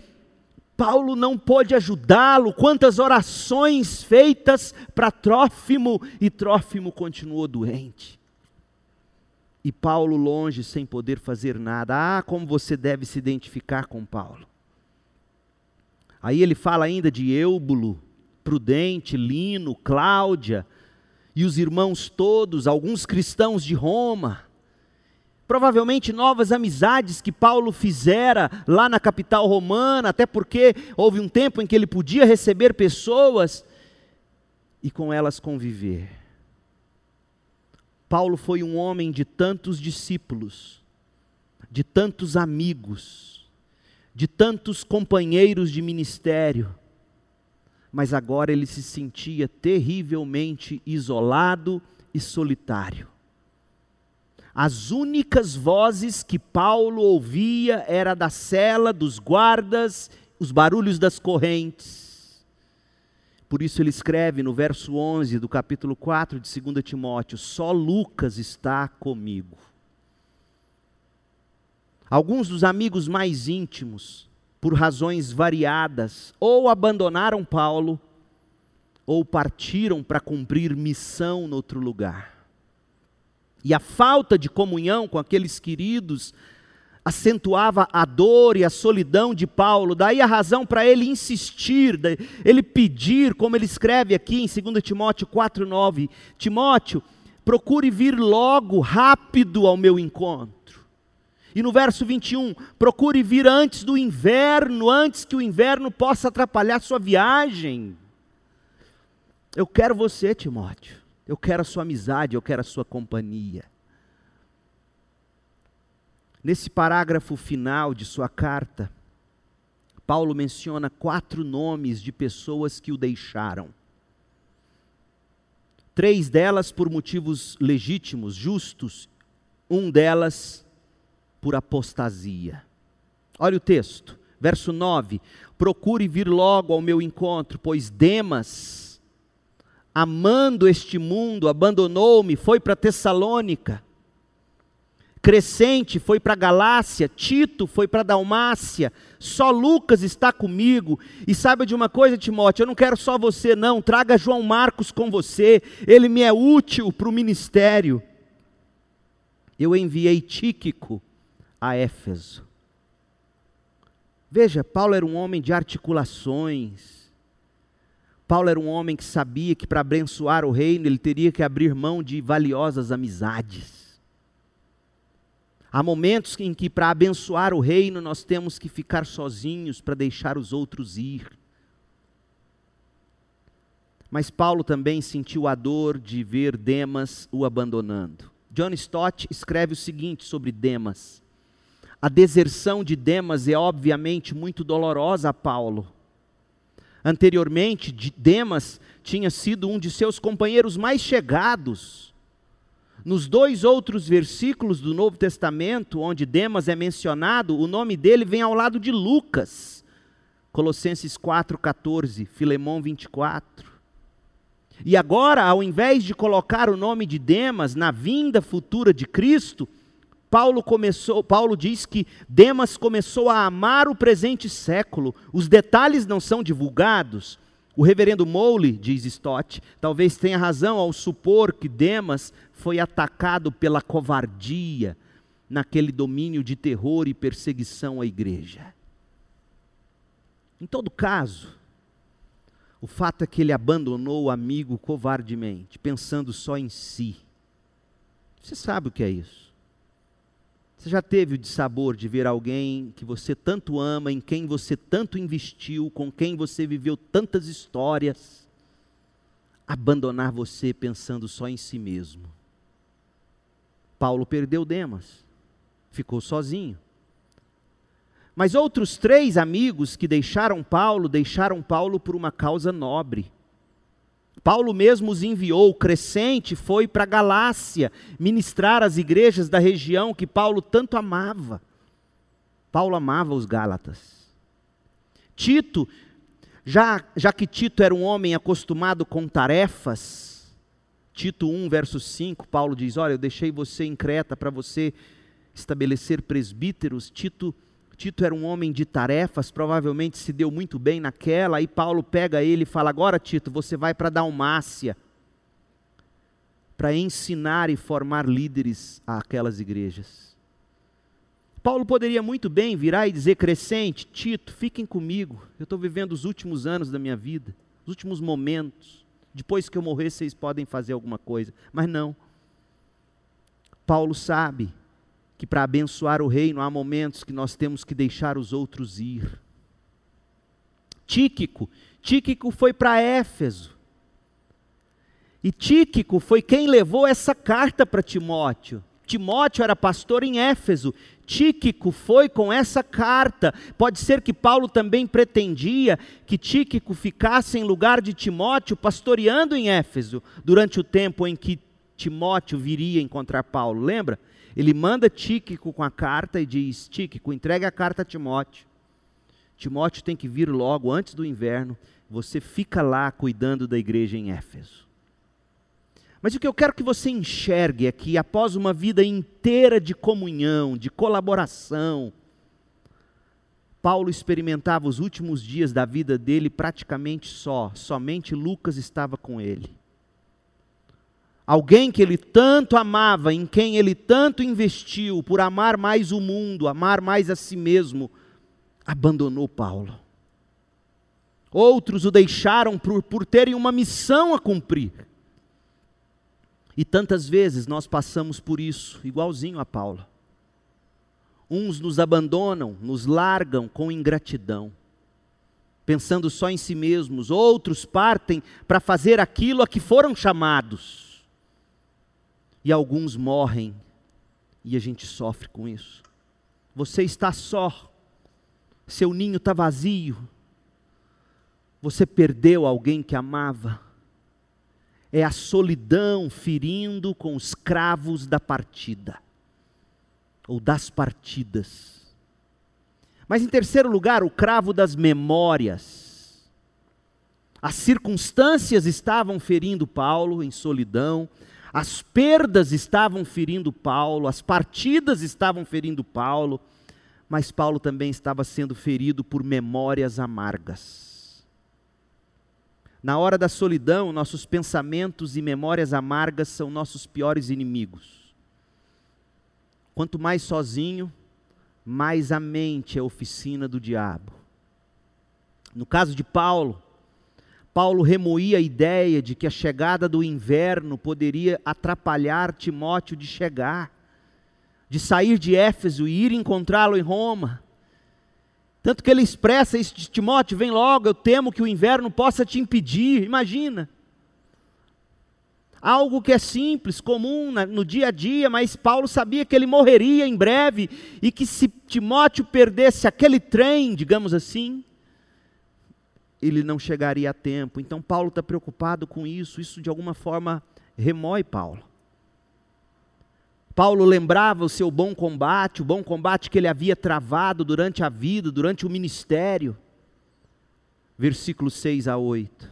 Paulo não pôde ajudá-lo. Quantas orações feitas para Trófimo, e Trófimo continuou doente. E Paulo longe, sem poder fazer nada. Ah, como você deve se identificar com Paulo. Aí ele fala ainda de Eubulo, Prudente, Lino, Cláudia, e os irmãos todos, alguns cristãos de Roma, provavelmente novas amizades que Paulo fizera lá na capital romana, até porque houve um tempo em que ele podia receber pessoas e com elas conviver. Paulo foi um homem de tantos discípulos, de tantos amigos, de tantos companheiros de ministério, mas agora ele se sentia terrivelmente isolado e solitário. As únicas vozes que Paulo ouvia era da cela, dos guardas, os barulhos das correntes. Por isso ele escreve no verso 11 do capítulo 4 de 2 Timóteo: Só Lucas está comigo. Alguns dos amigos mais íntimos por razões variadas, ou abandonaram Paulo, ou partiram para cumprir missão no outro lugar. E a falta de comunhão com aqueles queridos acentuava a dor e a solidão de Paulo, daí a razão para ele insistir, ele pedir, como ele escreve aqui em 2 Timóteo 4,9: Timóteo, procure vir logo, rápido ao meu encontro. E no verso 21, procure vir antes do inverno, antes que o inverno possa atrapalhar sua viagem. Eu quero você, Timóteo. Eu quero a sua amizade, eu quero a sua companhia. Nesse parágrafo final de sua carta, Paulo menciona quatro nomes de pessoas que o deixaram. Três delas por motivos legítimos, justos, um delas por apostasia. Olha o texto, verso 9: Procure vir logo ao meu encontro, pois Demas, amando este mundo, abandonou-me, foi para Tessalônica. Crescente foi para Galácia, Tito foi para Dalmácia, só Lucas está comigo. E saiba de uma coisa, Timóteo, eu não quero só você, não, traga João Marcos com você, ele me é útil para o ministério. Eu enviei Tíquico, a Éfeso. Veja, Paulo era um homem de articulações. Paulo era um homem que sabia que para abençoar o reino ele teria que abrir mão de valiosas amizades. Há momentos em que para abençoar o reino nós temos que ficar sozinhos para deixar os outros ir. Mas Paulo também sentiu a dor de ver Demas o abandonando. John Stott escreve o seguinte sobre Demas: a deserção de Demas é obviamente muito dolorosa a Paulo. Anteriormente, Demas tinha sido um de seus companheiros mais chegados. Nos dois outros versículos do Novo Testamento, onde Demas é mencionado, o nome dele vem ao lado de Lucas. Colossenses 4,14, Filemão 24. E agora, ao invés de colocar o nome de Demas na vinda futura de Cristo, Paulo começou, Paulo diz que Demas começou a amar o presente século. Os detalhes não são divulgados. O reverendo Mowley, diz Stott, talvez tenha razão ao supor que Demas foi atacado pela covardia naquele domínio de terror e perseguição à igreja. Em todo caso, o fato é que ele abandonou o amigo covardemente, pensando só em si. Você sabe o que é isso? Você já teve o dissabor de ver alguém que você tanto ama, em quem você tanto investiu, com quem você viveu tantas histórias, abandonar você pensando só em si mesmo? Paulo perdeu Demas, ficou sozinho. Mas outros três amigos que deixaram Paulo, deixaram Paulo por uma causa nobre. Paulo mesmo os enviou, Crescente foi para Galácia ministrar às igrejas da região que Paulo tanto amava. Paulo amava os Gálatas. Tito, já, já que Tito era um homem acostumado com tarefas, Tito 1, verso 5, Paulo diz: Olha, eu deixei você em Creta para você estabelecer presbíteros. Tito Tito era um homem de tarefas, provavelmente se deu muito bem naquela, aí Paulo pega ele e fala: Agora, Tito, você vai para Dalmácia para ensinar e formar líderes àquelas igrejas. Paulo poderia muito bem virar e dizer: Crescente, Tito, fiquem comigo, eu estou vivendo os últimos anos da minha vida, os últimos momentos. Depois que eu morrer, vocês podem fazer alguma coisa. Mas não. Paulo sabe que para abençoar o reino há momentos que nós temos que deixar os outros ir. Tíquico, Tíquico foi para Éfeso. E Tíquico foi quem levou essa carta para Timóteo. Timóteo era pastor em Éfeso. Tíquico foi com essa carta. Pode ser que Paulo também pretendia que Tíquico ficasse em lugar de Timóteo pastoreando em Éfeso durante o tempo em que Timóteo viria encontrar Paulo. Lembra? Ele manda Tíquico com a carta e diz: Tíquico, entregue a carta a Timóteo. Timóteo tem que vir logo antes do inverno. Você fica lá cuidando da igreja em Éfeso. Mas o que eu quero que você enxergue é que após uma vida inteira de comunhão, de colaboração, Paulo experimentava os últimos dias da vida dele praticamente só, somente Lucas estava com ele. Alguém que ele tanto amava, em quem ele tanto investiu, por amar mais o mundo, amar mais a si mesmo, abandonou Paulo. Outros o deixaram por, por terem uma missão a cumprir. E tantas vezes nós passamos por isso, igualzinho a Paulo. Uns nos abandonam, nos largam com ingratidão, pensando só em si mesmos, outros partem para fazer aquilo a que foram chamados e alguns morrem e a gente sofre com isso. Você está só, seu ninho está vazio, você perdeu alguém que amava. É a solidão ferindo com os cravos da partida, ou das partidas. Mas em terceiro lugar, o cravo das memórias. As circunstâncias estavam ferindo Paulo em solidão, as perdas estavam ferindo Paulo, as partidas estavam ferindo Paulo, mas Paulo também estava sendo ferido por memórias amargas. Na hora da solidão, nossos pensamentos e memórias amargas são nossos piores inimigos. Quanto mais sozinho, mais a mente é a oficina do diabo. No caso de Paulo, Paulo remoía a ideia de que a chegada do inverno poderia atrapalhar Timóteo de chegar, de sair de Éfeso e ir encontrá-lo em Roma. Tanto que ele expressa isso Timóteo: vem logo, eu temo que o inverno possa te impedir. Imagina. Algo que é simples, comum no dia a dia, mas Paulo sabia que ele morreria em breve e que se Timóteo perdesse aquele trem, digamos assim, ele não chegaria a tempo. Então Paulo está preocupado com isso, isso de alguma forma remói Paulo. Paulo lembrava o seu bom combate, o bom combate que ele havia travado durante a vida, durante o ministério. Versículos 6 a 8.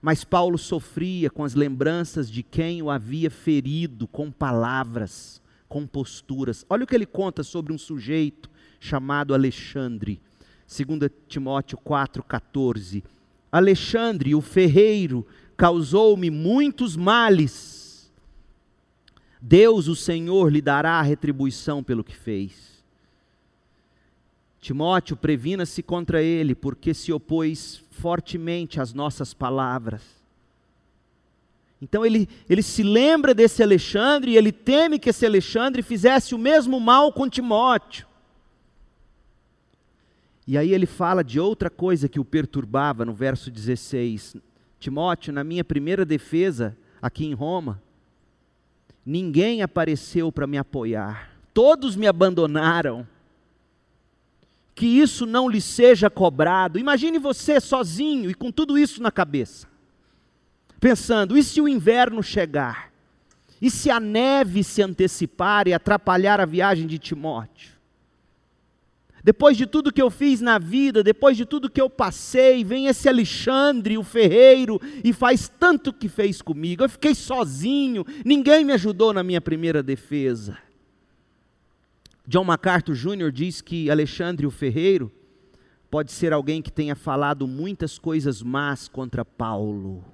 Mas Paulo sofria com as lembranças de quem o havia ferido com palavras, com posturas. Olha o que ele conta sobre um sujeito chamado Alexandre 2 Timóteo 4,14. Alexandre, o ferreiro, causou-me muitos males. Deus, o Senhor, lhe dará a retribuição pelo que fez. Timóteo, previna-se contra ele, porque se opôs fortemente às nossas palavras. Então ele, ele se lembra desse Alexandre e ele teme que esse Alexandre fizesse o mesmo mal com Timóteo. E aí ele fala de outra coisa que o perturbava no verso 16. Timóteo, na minha primeira defesa aqui em Roma, ninguém apareceu para me apoiar. Todos me abandonaram. que isso não lhe seja cobrado. Imagine você sozinho e com tudo isso na cabeça, pensando: e se o inverno chegar? E se a neve se antecipar e atrapalhar a viagem de Timóteo? Depois de tudo que eu fiz na vida, depois de tudo que eu passei, vem esse Alexandre, o ferreiro, e faz tanto que fez comigo. Eu fiquei sozinho, ninguém me ajudou na minha primeira defesa. John MacArthur Jr. diz que Alexandre, o ferreiro, pode ser alguém que tenha falado muitas coisas más contra Paulo.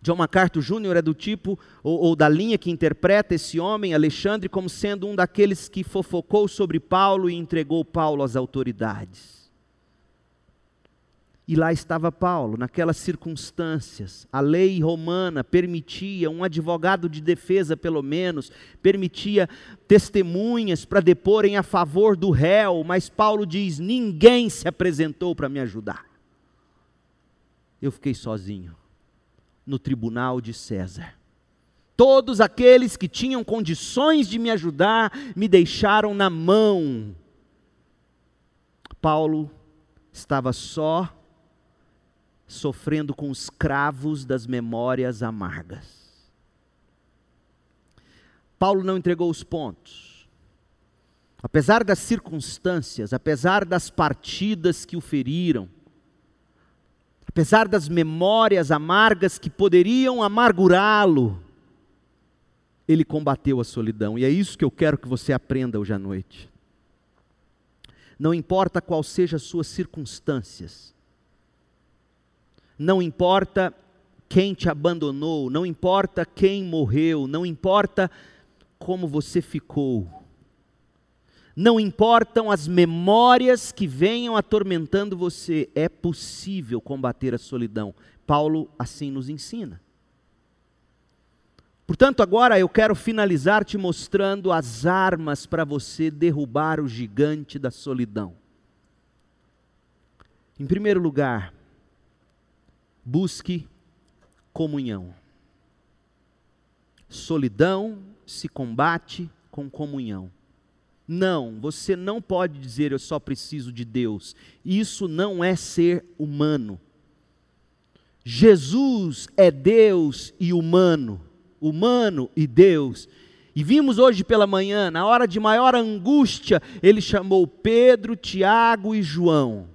John MacArthur Jr. é do tipo, ou, ou, da linha que interpreta esse homem, Alexandre, como sendo um daqueles que fofocou sobre Paulo e entregou Paulo às autoridades. E lá estava Paulo, naquelas circunstâncias. A lei romana permitia, um advogado de defesa, pelo menos, permitia testemunhas para deporem a favor do réu, mas Paulo diz: ninguém se apresentou para me ajudar. Eu fiquei sozinho no tribunal de César. Todos aqueles que tinham condições de me ajudar me deixaram na mão. Paulo estava só, sofrendo com os cravos das memórias amargas. Paulo não entregou os pontos. Apesar das circunstâncias, apesar das partidas que o feriram, apesar das memórias amargas que poderiam amargurá-lo, ele combateu a solidão. E é isso que eu quero que você aprenda hoje à noite. Não importa qual seja as suas circunstâncias, não importa quem te abandonou, não importa quem morreu, não importa como você ficou, não importam as memórias que venham atormentando você, é possível combater a solidão. Paulo assim nos ensina. Portanto, agora eu quero finalizar te mostrando as armas para você derrubar o gigante da solidão. Em primeiro lugar, busque comunhão. Solidão se combate com comunhão. Não, você não pode dizer eu só preciso de Deus. Isso não é ser humano. Jesus é Deus e humano, humano e Deus. E vimos hoje pela manhã, na hora de maior angústia, ele chamou Pedro, Tiago e João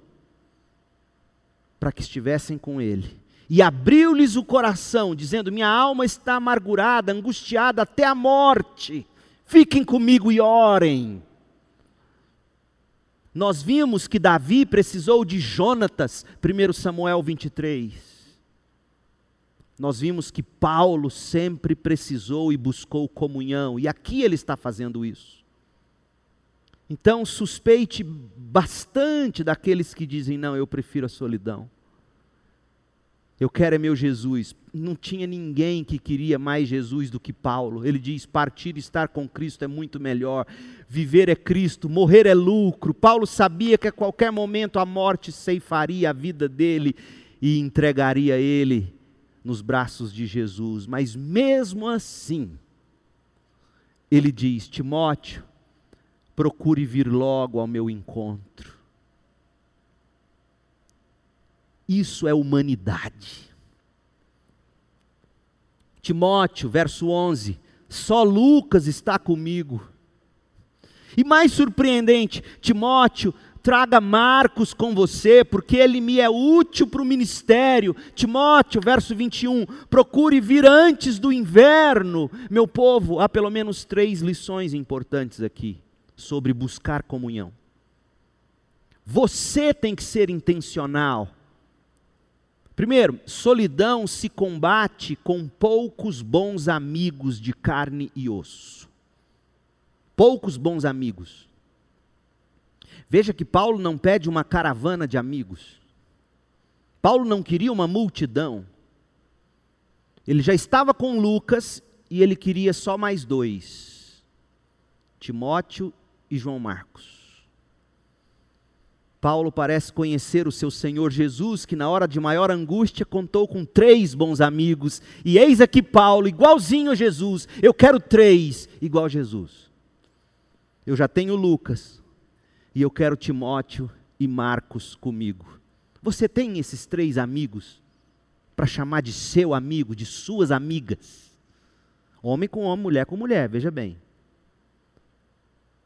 para que estivessem com ele. E abriu-lhes o coração, dizendo: Minha alma está amargurada, angustiada até a morte Fiquem comigo e orem. Nós vimos que Davi precisou de Jonatas, 1 Samuel 23. Nós vimos que Paulo sempre precisou e buscou comunhão, e aqui ele está fazendo isso. Então, suspeite bastante daqueles que dizem: não, eu prefiro a solidão. Eu quero é meu Jesus. Não tinha ninguém que queria mais Jesus do que Paulo. Ele diz: partir e estar com Cristo é muito melhor. Viver é Cristo, morrer é lucro. Paulo sabia que a qualquer momento a morte ceifaria a vida dele e entregaria ele nos braços de Jesus. Mas mesmo assim, ele diz: Timóteo, procure vir logo ao meu encontro Isso é humanidade. Timóteo, verso 11: Só Lucas está comigo. E mais surpreendente, Timóteo, traga Marcos com você, porque ele me é útil para o ministério. Timóteo, verso 21, procure vir antes do inverno. Meu povo, há pelo menos três lições importantes aqui sobre buscar comunhão. Você tem que ser intencional Primeiro, solidão se combate com poucos bons amigos de carne e osso. Poucos bons amigos. Veja que Paulo não pede uma caravana de amigos. Paulo não queria uma multidão. Ele já estava com Lucas e ele queria só mais dois: Timóteo e João Marcos. Paulo parece conhecer o seu Senhor Jesus, que na hora de maior angústia contou com três bons amigos. E eis aqui Paulo, igualzinho a Jesus. Eu quero três, igual a Jesus. Eu já tenho Lucas, e eu quero Timóteo e Marcos comigo. Você tem esses três amigos para chamar de seu amigo, de suas amigas? Homem com homem, mulher com mulher, veja bem.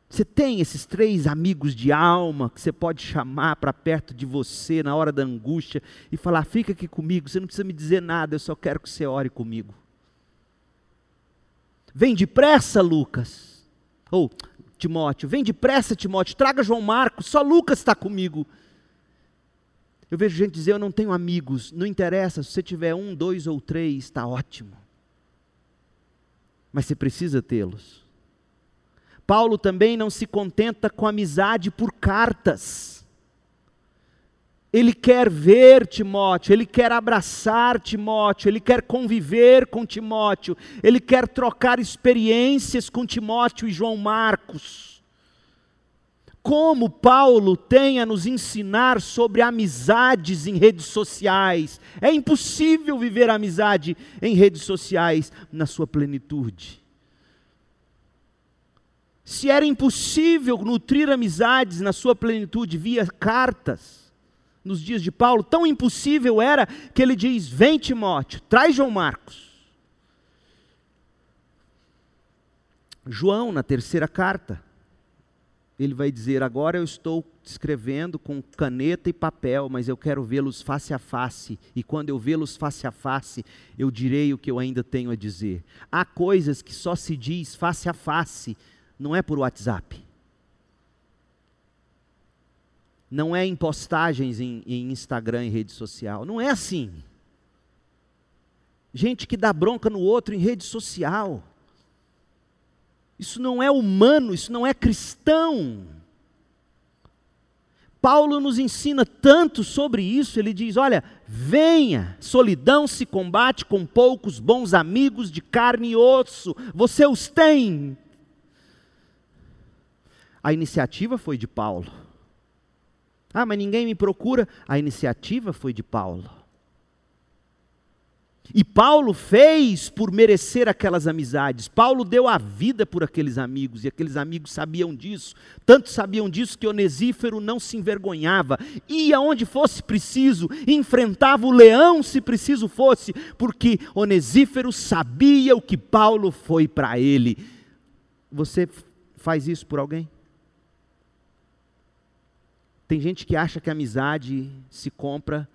Você tem esses três amigos de alma que você pode chamar para perto de você na hora da angústia e falar: fica aqui comigo, você não precisa me dizer nada, eu só quero que você ore comigo. Vem depressa, Lucas. Ou Timóteo, vem depressa, Timóteo, traga João Marcos, só Lucas está comigo. Eu vejo gente dizer: eu não tenho amigos, não interessa, se você tiver um, dois ou três, está ótimo. Mas você precisa tê-los. Paulo também não se contenta com amizade por cartas. Ele quer ver Timóteo, ele quer abraçar Timóteo, ele quer conviver com Timóteo, ele quer trocar experiências com Timóteo e João Marcos. Como Paulo tem a nos ensinar sobre amizades em redes sociais. É impossível viver amizade em redes sociais na sua plenitude. Se era impossível nutrir amizades na sua plenitude via cartas, nos dias de Paulo, tão impossível era que ele diz: Vem Timóteo, traz João Marcos. João, na terceira carta, ele vai dizer: Agora eu estou escrevendo com caneta e papel, mas eu quero vê-los face a face, e quando eu vê-los face a face, eu direi o que eu ainda tenho a dizer. Há coisas que só se diz face a face não é por WhatsApp. Não é em postagens em, em Instagram e rede social. Não é assim. Gente que dá bronca no outro em rede social. Isso não é humano, isso não é cristão. Paulo nos ensina tanto sobre isso, ele diz: olha, venha, solidão se combate com poucos bons amigos de carne e osso, você os tem. A iniciativa foi de Paulo. Ah, mas ninguém me procura. A iniciativa foi de Paulo. E Paulo fez por merecer aquelas amizades. Paulo deu a vida por aqueles amigos, e aqueles amigos sabiam disso. Tanto sabiam disso que Onesífero não se envergonhava. Ia onde fosse preciso, enfrentava o leão se preciso fosse, porque Onesífero sabia o que Paulo foi para ele. Você faz isso por alguém? Tem gente que acha que a amizade se compra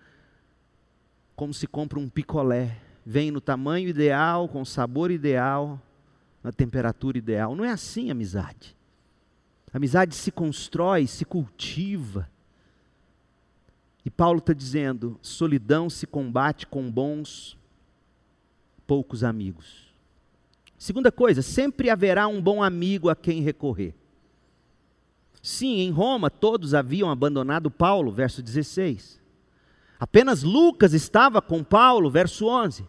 como se compra um picolé. Vem no tamanho ideal, com o sabor ideal, na temperatura ideal. Não é assim a amizade. A amizade se constrói, se cultiva. E Paulo está dizendo: solidão se combate com bons, poucos amigos. Segunda coisa, sempre haverá um bom amigo a quem recorrer. Sim, em Roma todos haviam abandonado Paulo, verso 16. Apenas Lucas estava com Paulo, verso 11.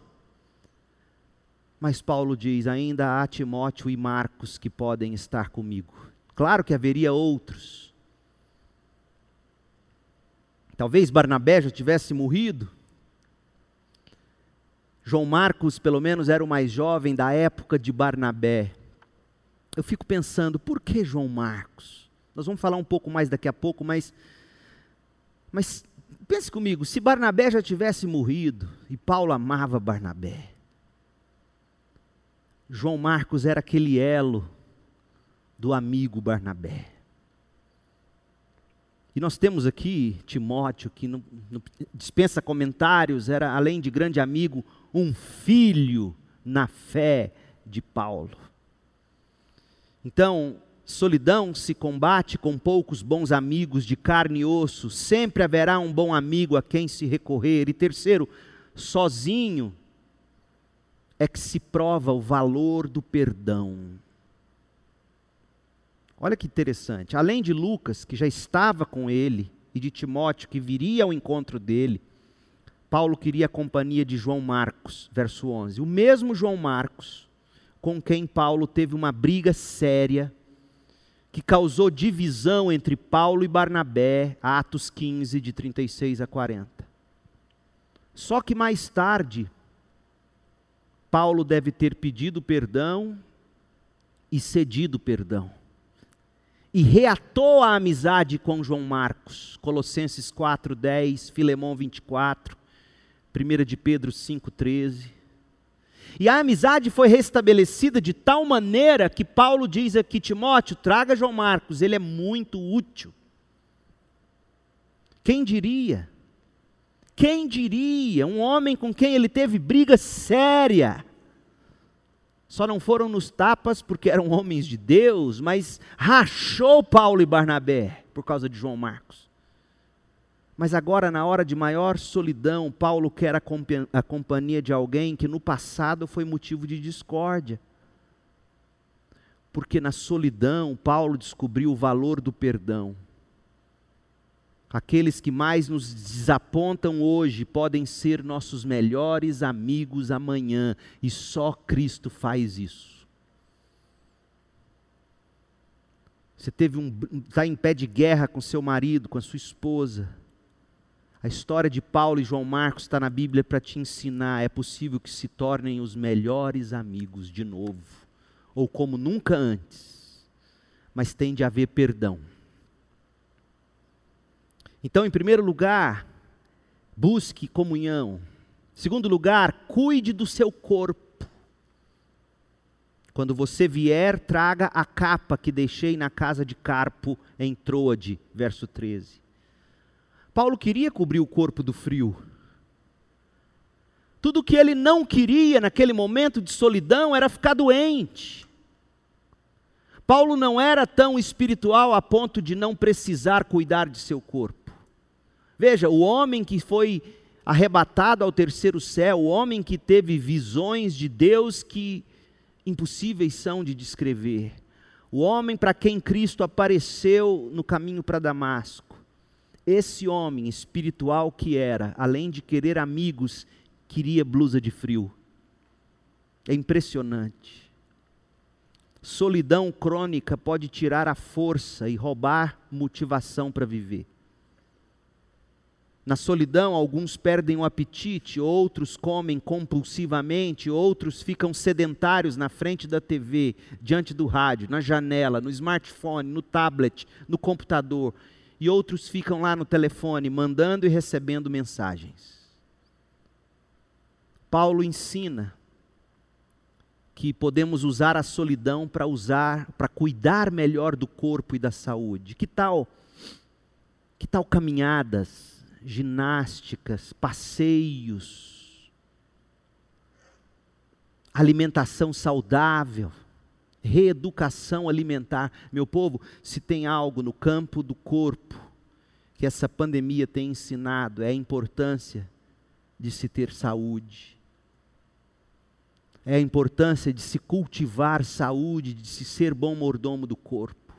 Mas Paulo diz: ainda há Timóteo e Marcos que podem estar comigo. Claro que haveria outros. Talvez Barnabé já tivesse morrido. João Marcos, pelo menos, era o mais jovem da época de Barnabé. Eu fico pensando, por que João Marcos? Nós vamos falar um pouco mais daqui a pouco, mas, mas pense comigo: se Barnabé já tivesse morrido, e Paulo amava Barnabé, João Marcos era aquele elo do amigo Barnabé. E nós temos aqui Timóteo, que dispensa comentários, era, além de grande amigo, um filho na fé de Paulo. Então, Solidão se combate com poucos bons amigos de carne e osso, sempre haverá um bom amigo a quem se recorrer. E terceiro, sozinho é que se prova o valor do perdão. Olha que interessante. Além de Lucas, que já estava com ele, e de Timóteo, que viria ao encontro dele, Paulo queria a companhia de João Marcos, verso 11. O mesmo João Marcos, com quem Paulo teve uma briga séria que causou divisão entre Paulo e Barnabé, Atos 15, de 36 a 40. Só que mais tarde, Paulo deve ter pedido perdão e cedido perdão. e reatou a amizade com João Marcos. Colossenses 4:10, Filemão 24, 1 de Pedro 5:13. E a amizade foi restabelecida de tal maneira que Paulo diz aqui, Timóteo, traga João Marcos, ele é muito útil. Quem diria? Quem diria? Um homem com quem ele teve briga séria. Só não foram nos tapas porque eram homens de Deus, mas rachou Paulo e Barnabé por causa de João Marcos. Mas agora, na hora de maior solidão, Paulo quer a, companhia de alguém que no passado foi motivo de discórdia. Porque na solidão, Paulo descobriu o valor do perdão. Aqueles que mais nos desapontam hoje podem ser nossos melhores amigos amanhã, e só Cristo faz isso. Você teve um está em pé de guerra com seu marido, com a sua esposa. A história de Paulo e João Marcos está na Bíblia para te ensinar. É possível que se tornem os melhores amigos de novo, ou como nunca antes. Mas tem de haver perdão. Então, em primeiro lugar, busque comunhão. Em segundo lugar, cuide do seu corpo. Quando você vier, traga a capa que deixei na casa de Carpo em Troade, verso 13. Paulo queria cobrir o corpo do frio. Tudo que ele não queria naquele momento de solidão era ficar doente. Paulo não era tão espiritual a ponto de não precisar cuidar de seu corpo. Veja, o homem que foi arrebatado ao terceiro céu, o homem que teve visões de Deus que impossíveis são de descrever, o homem para quem Cristo apareceu no caminho para Damasco, esse homem espiritual que era, além de querer amigos, queria blusa de frio. É impressionante. Solidão crônica pode tirar a força e roubar motivação para viver. Na solidão, alguns perdem o apetite, outros comem compulsivamente, outros ficam sedentários na frente da TV, diante do rádio, na janela, no smartphone, no tablet, no computador, e outros ficam lá no telefone, mandando e recebendo mensagens. Paulo ensina que podemos usar a solidão para usar, para cuidar melhor do corpo e da saúde. Que tal? Que tal caminhadas? ginásticas, passeios, alimentação saudável, reeducação alimentar. Meu povo, se tem algo no campo do corpo que essa pandemia tem ensinado, é a importância de se ter saúde. É a importância de se cultivar saúde, de se ser bom mordomo do corpo.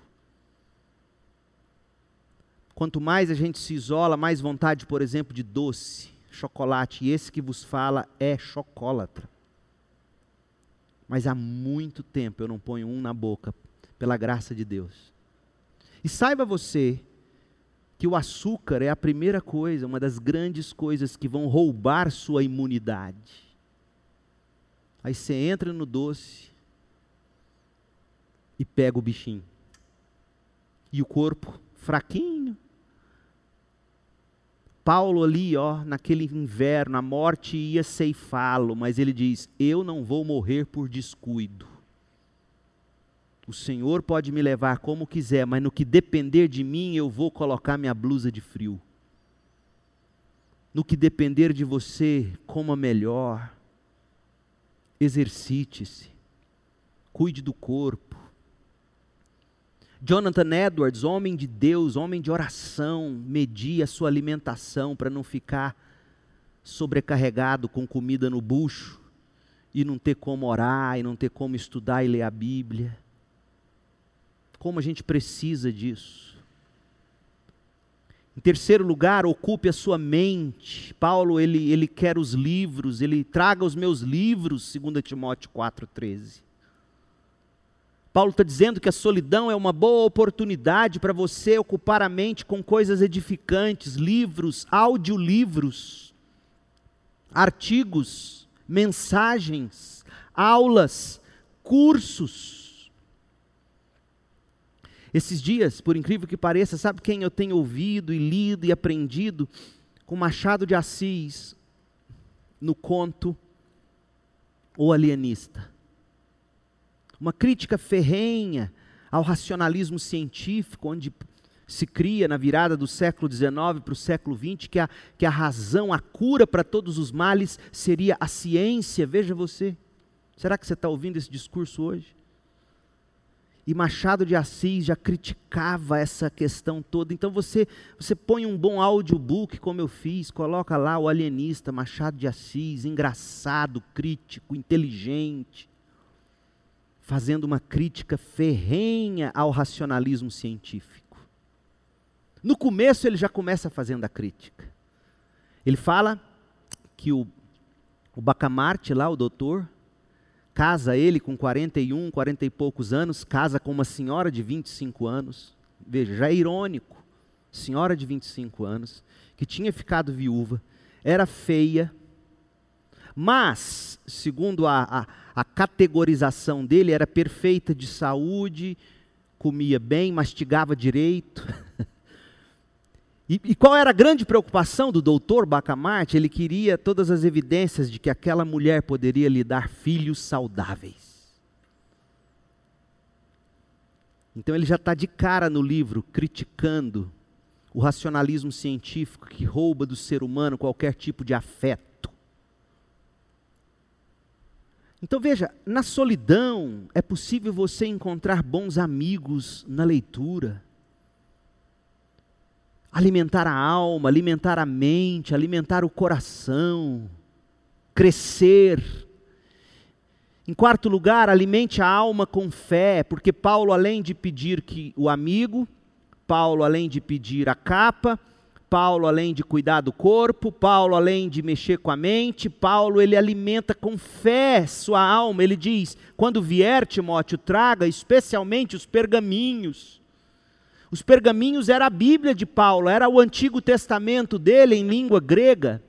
Quanto mais a gente se isola, mais vontade, por exemplo, de doce, chocolate. E esse que vos fala é chocolatra. Mas há muito tempo eu não ponho um na boca, pela graça de Deus. E saiba você que o açúcar é a primeira coisa, uma das grandes coisas que vão roubar sua imunidade. Aí você entra no doce e pega o bichinho. E o corpo fraquinho, Paulo ali, ó, naquele inverno, a morte ia ceifá-lo, mas ele diz: Eu não vou morrer por descuido. O Senhor pode me levar como quiser, mas no que depender de mim, eu vou colocar minha blusa de frio. No que depender de você, coma melhor. Exercite-se. Cuide do corpo. Jonathan Edwards, homem de Deus, homem de oração, media a sua alimentação para não ficar sobrecarregado com comida no bucho e não ter como orar e não ter como estudar e ler a Bíblia. Como a gente precisa disso. Em terceiro lugar, ocupe a sua mente. Paulo, ele, ele quer os livros, ele traga os meus livros, 2 Timóteo 4,13. Paulo está dizendo que a solidão é uma boa oportunidade para você ocupar a mente com coisas edificantes, livros, audiolivros, artigos, mensagens, aulas, cursos. Esses dias, por incrível que pareça, sabe quem eu tenho ouvido e lido e aprendido? Com Machado de Assis, no conto O Alienista. Uma crítica ferrenha ao racionalismo científico, onde se cria na virada do século XIX para o século XX que a, que a razão, a cura para todos os males seria a ciência. Veja você. Será que você está ouvindo esse discurso hoje? E Machado de Assis já criticava essa questão toda. Então você, você põe um bom audiobook, como eu fiz, coloca lá o alienista, Machado de Assis, engraçado, crítico, inteligente, fazendo uma crítica ferrenha ao racionalismo científico. No começo ele já começa fazendo a crítica. Ele fala que o, o Bacamarte lá, o doutor, Casa ele com 41, 40 e poucos anos, casa com uma senhora de 25 anos. Veja, já é irônico. Senhora de 25 anos, que tinha ficado viúva, era feia, mas, segundo a, a, a categorização dele, era perfeita de saúde, comia bem, mastigava direito. <laughs> E, e, qual era a grande preocupação do doutor Bacamarte? Ele queria todas as evidências de que aquela mulher poderia lhe dar filhos saudáveis. Então ele já está de cara no livro criticando o racionalismo científico que rouba do ser humano qualquer tipo de afeto. Então veja, na solidão é possível você encontrar bons amigos na leitura alimentar a alma, alimentar a mente, alimentar o coração, crescer. Em quarto lugar, alimente a alma com fé, porque Paulo, além de pedir que o amigo, Paulo, além de pedir a capa, Paulo, além de cuidar do corpo, Paulo, além de mexer com a mente, Paulo, ele alimenta com fé sua alma. Ele diz: quando vier, Timóteo, traga especialmente os pergaminhos os pergaminhos era a Bíblia de Paulo, era o Antigo Testamento dele em língua grega,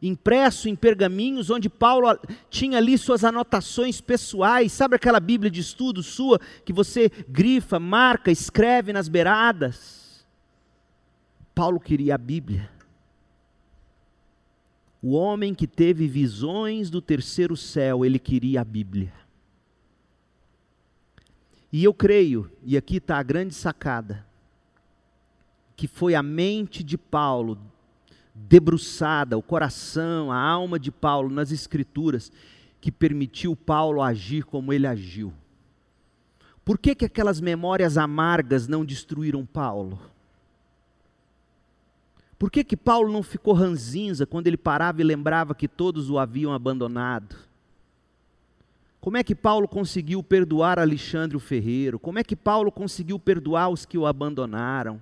impresso em pergaminhos, onde Paulo tinha ali suas anotações pessoais. Sabe aquela Bíblia de estudo sua que você grifa, marca, escreve nas beiradas? Paulo queria a Bíblia. O homem que teve visões do terceiro céu, ele queria a Bíblia. E eu creio, e aqui está a grande sacada, que foi a mente de Paulo debruçada, o coração, a alma de Paulo nas Escrituras, que permitiu Paulo agir como ele agiu. Por que, que aquelas memórias amargas não destruíram Paulo? Por que, que Paulo não ficou ranzinza quando ele parava e lembrava que todos o haviam abandonado? Como é que Paulo conseguiu perdoar Alexandre o Ferreiro? Como é que Paulo conseguiu perdoar os que o abandonaram?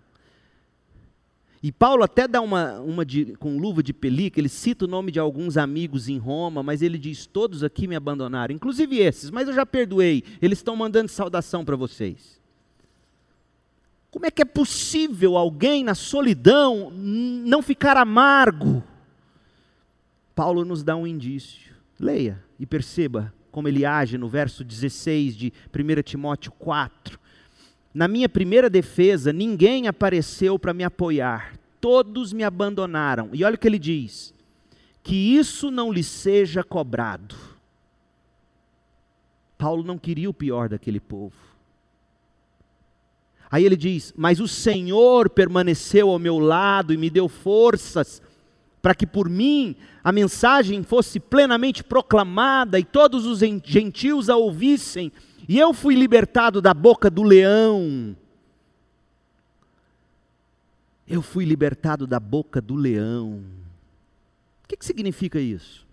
E Paulo até dá uma, uma de, com luva de pelica, ele cita o nome de alguns amigos em Roma, mas ele diz: Todos aqui me abandonaram, inclusive esses, mas eu já perdoei, eles estão mandando saudação para vocês. Como é que é possível alguém na solidão não ficar amargo? Paulo nos dá um indício. Leia e perceba como ele age no verso 16 de 1 Timóteo 4. Na minha primeira defesa, ninguém apareceu para me apoiar, todos me abandonaram. E olha o que ele diz: que isso não lhe seja cobrado. Paulo não queria o pior daquele povo. Aí ele diz: Mas o Senhor permaneceu ao meu lado e me deu forças para que por mim a mensagem fosse plenamente proclamada e todos os gentios a ouvissem, e eu fui libertado da boca do leão. Eu fui libertado da boca do leão. O que, que significa isso?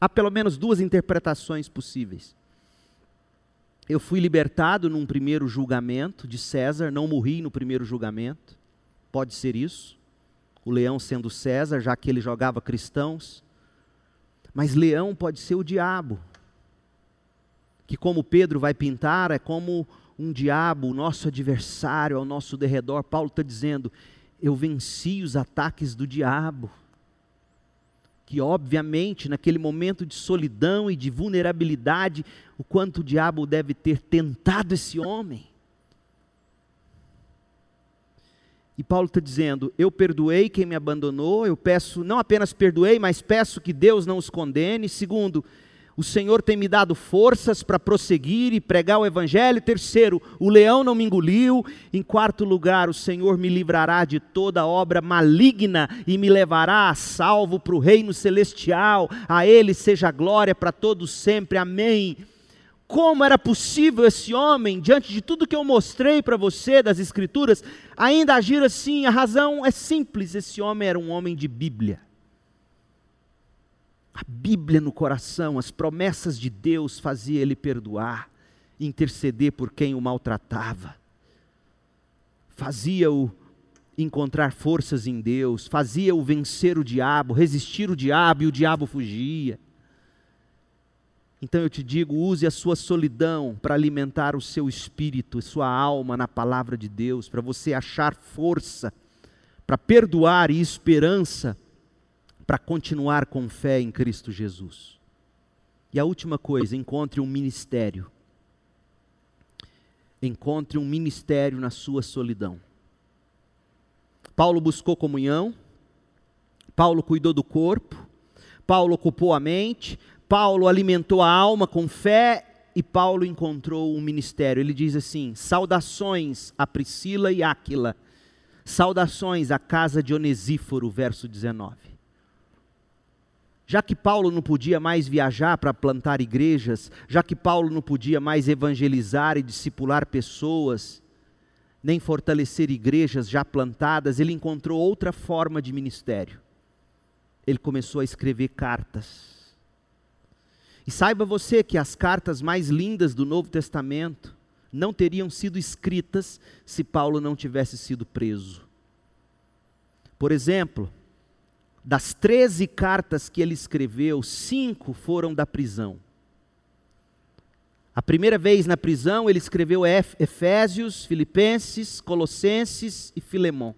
Há pelo menos duas interpretações possíveis. Eu fui libertado num primeiro julgamento de César, não morri no primeiro julgamento. Pode ser isso o leão sendo César, já que ele jogava cristãos. Mas leão pode ser o diabo, que, como Pedro vai pintar, é como um diabo, o nosso adversário ao nosso derredor. Paulo está dizendo: eu venci os ataques do diabo que obviamente naquele momento de solidão e de vulnerabilidade, o quanto o diabo deve ter tentado esse homem. E Paulo está dizendo: Eu perdoei quem me abandonou, eu peço, não apenas perdoei, mas peço que Deus não os condene. Segundo, o Senhor tem me dado forças para prosseguir e pregar o Evangelho. Terceiro, o leão não me engoliu. Em quarto lugar, o Senhor me livrará de toda obra maligna e me levará a salvo para o reino celestial. A Ele seja glória para todos sempre. Amém. Como era possível esse homem, diante de tudo que eu mostrei para você das Escrituras, ainda agir assim? A razão é simples: esse homem era um homem de Bíblia a Bíblia no coração, as promessas de Deus fazia ele perdoar, interceder por quem o maltratava. Fazia-o encontrar forças em Deus, fazia-o vencer o diabo, resistir o diabo e o diabo fugia. Então eu te digo, use a sua solidão para alimentar o seu espírito, sua alma na palavra de Deus, para você achar força para perdoar e esperança para continuar com fé em Cristo Jesus. E a última coisa, encontre um ministério. Encontre um ministério na sua solidão. Paulo buscou comunhão, Paulo cuidou do corpo, Paulo ocupou a mente, Paulo alimentou a alma com fé e Paulo encontrou um ministério. Ele diz assim: Saudações a Priscila e Áquila, saudações à casa de Onesíforo, verso 19. Já que Paulo não podia mais viajar para plantar igrejas, já que Paulo não podia mais evangelizar e discipular pessoas, nem fortalecer igrejas já plantadas, ele encontrou outra forma de ministério. Ele começou a escrever cartas. E saiba você que as cartas mais lindas do Novo Testamento não teriam sido escritas se Paulo não tivesse sido preso. Por exemplo, das 13 cartas que ele escreveu, cinco foram da prisão. A primeira vez na prisão, ele escreveu Efésios, Filipenses, Colossenses e Filemão.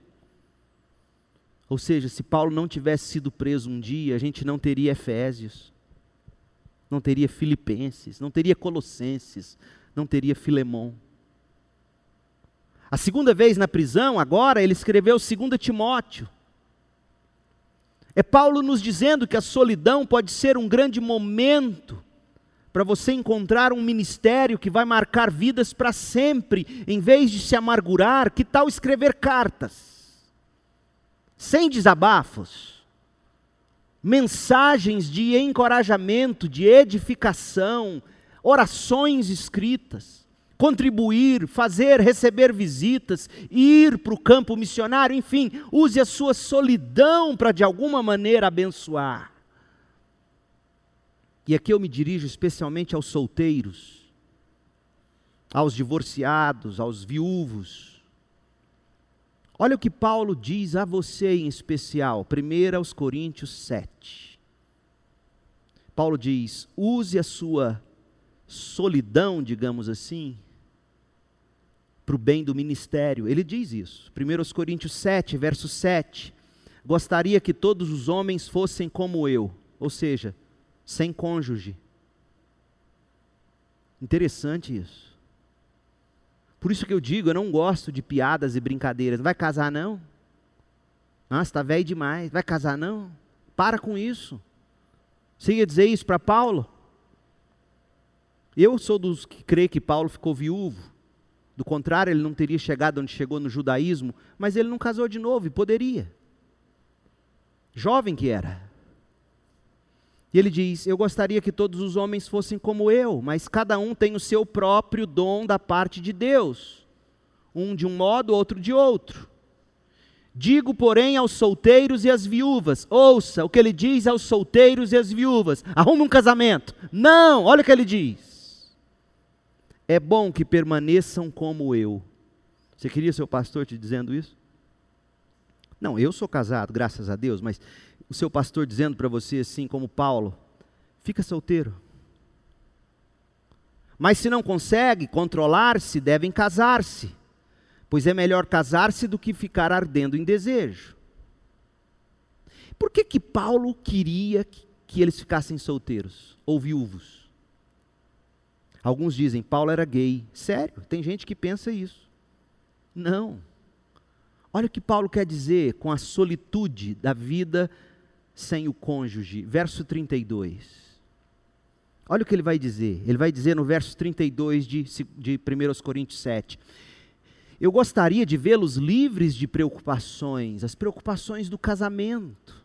Ou seja, se Paulo não tivesse sido preso um dia, a gente não teria Efésios, não teria Filipenses, não teria Colossenses, não teria Filemão. A segunda vez na prisão, agora, ele escreveu 2 Timóteo. É Paulo nos dizendo que a solidão pode ser um grande momento para você encontrar um ministério que vai marcar vidas para sempre, em vez de se amargurar, que tal escrever cartas? Sem desabafos, mensagens de encorajamento, de edificação, orações escritas contribuir, fazer, receber visitas, ir para o campo missionário, enfim, use a sua solidão para de alguma maneira abençoar. E aqui eu me dirijo especialmente aos solteiros, aos divorciados, aos viúvos. Olha o que Paulo diz a você em especial, 1 aos Coríntios 7. Paulo diz: use a sua solidão, digamos assim, para o bem do ministério. Ele diz isso. 1 Coríntios 7, verso 7. Gostaria que todos os homens fossem como eu, ou seja, sem cônjuge. Interessante isso. Por isso que eu digo, eu não gosto de piadas e brincadeiras. Vai casar não? Nossa, está velho demais. Vai casar não? Para com isso. Você ia dizer isso para Paulo? Eu sou dos que crê que Paulo ficou viúvo. Do contrário, ele não teria chegado onde chegou no judaísmo, mas ele não casou de novo e poderia. Jovem que era. E ele diz: Eu gostaria que todos os homens fossem como eu, mas cada um tem o seu próprio dom da parte de Deus. Um de um modo, outro de outro. Digo, porém, aos solteiros e às viúvas: ouça o que ele diz aos solteiros e às viúvas: arrume um casamento. Não, olha o que ele diz é bom que permaneçam como eu. Você queria seu pastor te dizendo isso? Não, eu sou casado, graças a Deus, mas o seu pastor dizendo para você assim, como Paulo, fica solteiro. Mas se não consegue controlar-se, devem casar-se, pois é melhor casar-se do que ficar ardendo em desejo. Por que que Paulo queria que eles ficassem solteiros ou viúvos? Alguns dizem, Paulo era gay. Sério, tem gente que pensa isso. Não. Olha o que Paulo quer dizer com a solitude da vida sem o cônjuge. Verso 32. Olha o que ele vai dizer. Ele vai dizer no verso 32 de, de 1 Coríntios 7. Eu gostaria de vê-los livres de preocupações, as preocupações do casamento.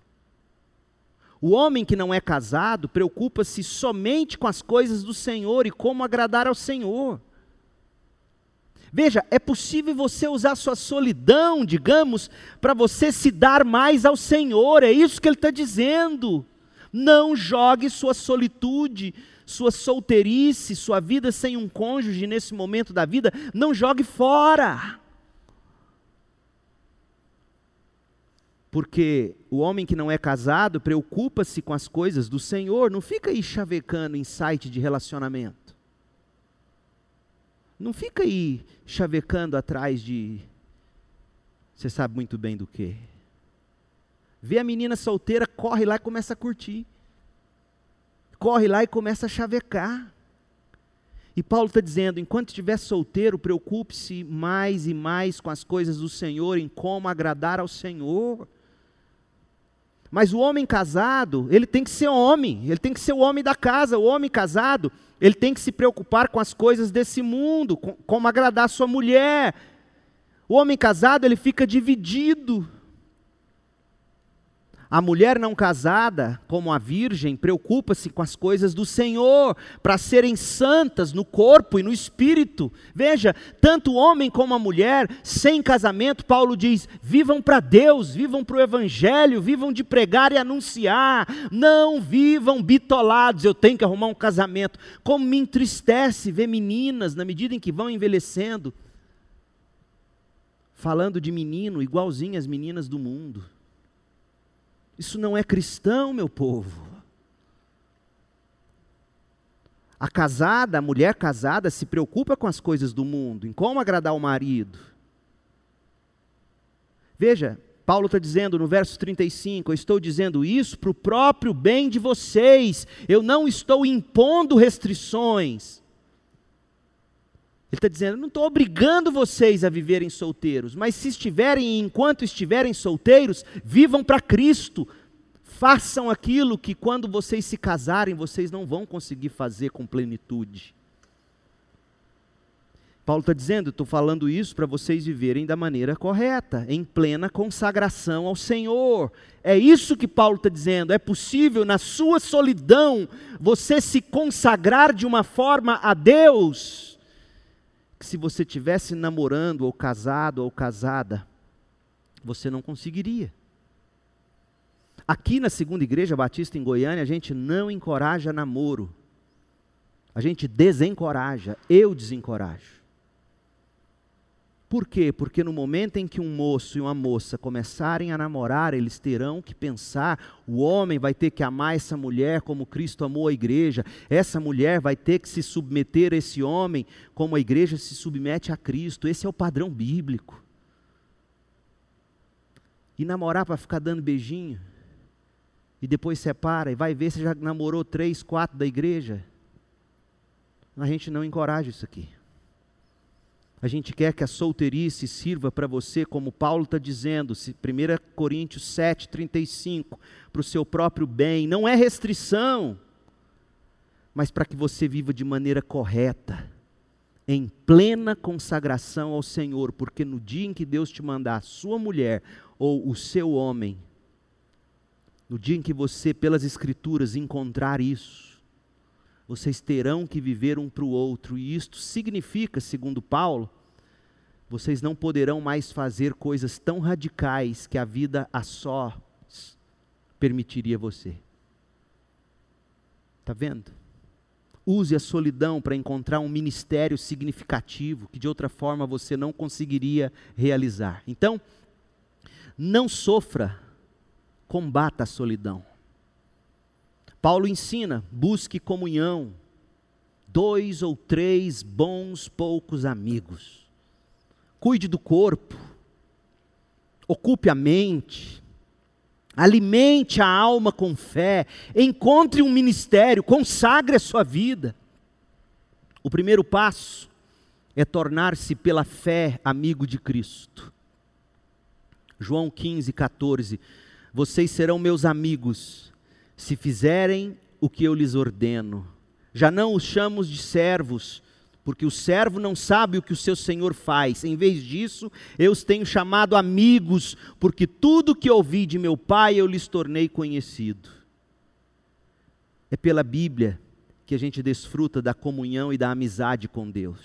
O homem que não é casado preocupa-se somente com as coisas do Senhor e como agradar ao Senhor. Veja, é possível você usar sua solidão, digamos, para você se dar mais ao Senhor, é isso que ele está dizendo. Não jogue sua solitude, sua solteirice, sua vida sem um cônjuge nesse momento da vida, não jogue fora. Porque o homem que não é casado preocupa-se com as coisas do Senhor, não fica aí chavecando em site de relacionamento. Não fica aí chavecando atrás de. Você sabe muito bem do que. Vê a menina solteira, corre lá e começa a curtir corre lá e começa a chavecar. E Paulo está dizendo: enquanto estiver solteiro, preocupe-se mais e mais com as coisas do Senhor, em como agradar ao Senhor. Mas o homem casado, ele tem que ser homem, ele tem que ser o homem da casa. O homem casado, ele tem que se preocupar com as coisas desse mundo, com, como agradar sua mulher. O homem casado, ele fica dividido. A mulher não casada, como a virgem, preocupa-se com as coisas do Senhor, para serem santas no corpo e no espírito. Veja, tanto o homem como a mulher, sem casamento, Paulo diz: vivam para Deus, vivam para o Evangelho, vivam de pregar e anunciar, não vivam bitolados. Eu tenho que arrumar um casamento. Como me entristece ver meninas, na medida em que vão envelhecendo, falando de menino igualzinho às meninas do mundo. Isso não é cristão, meu povo. A casada, a mulher casada, se preocupa com as coisas do mundo, em como agradar o marido. Veja, Paulo está dizendo no verso 35: Eu estou dizendo isso para o próprio bem de vocês, eu não estou impondo restrições. Ele está dizendo: não estou obrigando vocês a viverem solteiros, mas se estiverem, enquanto estiverem solteiros, vivam para Cristo. Façam aquilo que quando vocês se casarem, vocês não vão conseguir fazer com plenitude. Paulo está dizendo: estou falando isso para vocês viverem da maneira correta, em plena consagração ao Senhor. É isso que Paulo está dizendo. É possível, na sua solidão, você se consagrar de uma forma a Deus que se você tivesse namorando ou casado ou casada, você não conseguiria. Aqui na segunda igreja batista em Goiânia, a gente não encoraja namoro. A gente desencoraja, eu desencorajo. Por quê? Porque no momento em que um moço e uma moça começarem a namorar, eles terão que pensar: o homem vai ter que amar essa mulher como Cristo amou a igreja, essa mulher vai ter que se submeter a esse homem como a igreja se submete a Cristo. Esse é o padrão bíblico. E namorar para ficar dando beijinho, e depois separa, e vai ver se já namorou três, quatro da igreja. A gente não encoraja isso aqui. A gente quer que a solteirice sirva para você, como Paulo está dizendo, 1 Coríntios 7, 35, para o seu próprio bem. Não é restrição, mas para que você viva de maneira correta, em plena consagração ao Senhor, porque no dia em que Deus te mandar a sua mulher ou o seu homem, no dia em que você, pelas Escrituras, encontrar isso, vocês terão que viver um para o outro, e isto significa, segundo Paulo, vocês não poderão mais fazer coisas tão radicais que a vida a só permitiria você. Está vendo? Use a solidão para encontrar um ministério significativo que de outra forma você não conseguiria realizar. Então, não sofra, combata a solidão. Paulo ensina: busque comunhão, dois ou três bons poucos amigos. Cuide do corpo, ocupe a mente, alimente a alma com fé, encontre um ministério, consagre a sua vida. O primeiro passo é tornar-se pela fé amigo de Cristo. João 15, 14. Vocês serão meus amigos se fizerem o que eu lhes ordeno. Já não os chamo de servos, porque o servo não sabe o que o seu senhor faz. Em vez disso, eu os tenho chamado amigos, porque tudo que ouvi de meu pai eu lhes tornei conhecido. É pela Bíblia que a gente desfruta da comunhão e da amizade com Deus.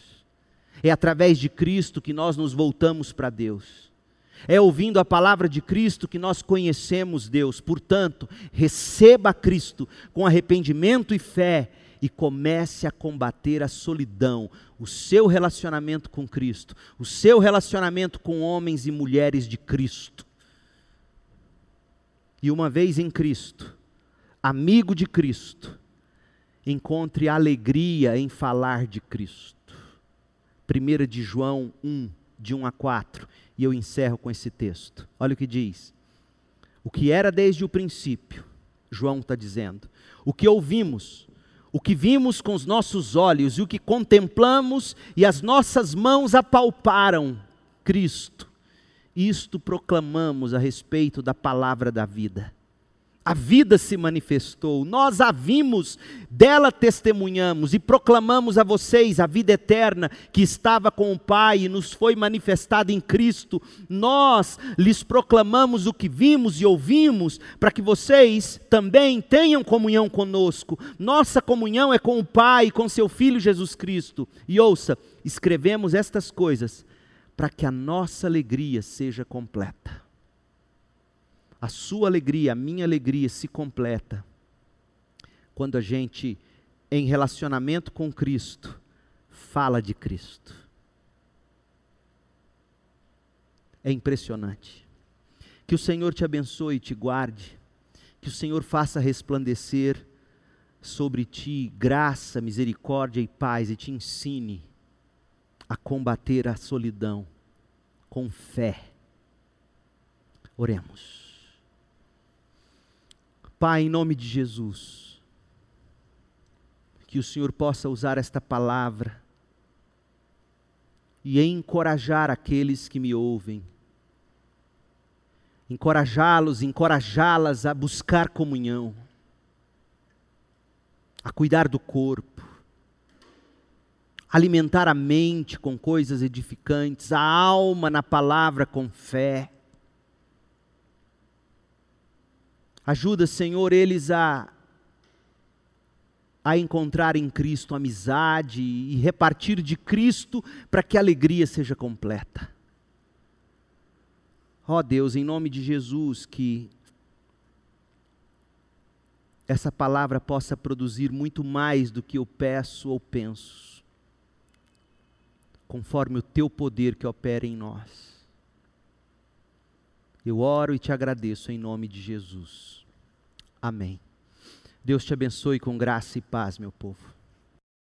É através de Cristo que nós nos voltamos para Deus. É ouvindo a palavra de Cristo que nós conhecemos Deus. Portanto, receba Cristo com arrependimento e fé e comece a combater a solidão, o seu relacionamento com Cristo, o seu relacionamento com homens e mulheres de Cristo. E uma vez em Cristo, amigo de Cristo, encontre alegria em falar de Cristo. 1 de João 1, de 1 a 4, e eu encerro com esse texto. Olha o que diz. O que era desde o princípio, João está dizendo, o que ouvimos, o que vimos com os nossos olhos e o que contemplamos e as nossas mãos apalparam, Cristo. Isto proclamamos a respeito da palavra da vida a vida se manifestou, nós a vimos, dela testemunhamos e proclamamos a vocês a vida eterna que estava com o Pai e nos foi manifestada em Cristo. Nós lhes proclamamos o que vimos e ouvimos, para que vocês também tenham comunhão conosco. Nossa comunhão é com o Pai e com seu Filho Jesus Cristo. E ouça, escrevemos estas coisas para que a nossa alegria seja completa a sua alegria, a minha alegria se completa quando a gente, em relacionamento com Cristo, fala de Cristo. É impressionante. Que o Senhor te abençoe e te guarde, que o Senhor faça resplandecer sobre ti graça, misericórdia e paz e te ensine a combater a solidão com fé. Oremos. Pai, em nome de Jesus, que o Senhor possa usar esta palavra e encorajar aqueles que me ouvem, encorajá-los, encorajá-las a buscar comunhão, a cuidar do corpo, alimentar a mente com coisas edificantes, a alma na palavra com fé Ajuda, Senhor, eles a, a encontrar em Cristo amizade e repartir de Cristo para que a alegria seja completa. Ó oh Deus, em nome de Jesus, que essa palavra possa produzir muito mais do que eu peço ou penso, conforme o teu poder que opera em nós. Eu oro e te agradeço em nome de Jesus. Amém. Deus te abençoe com graça e paz, meu povo.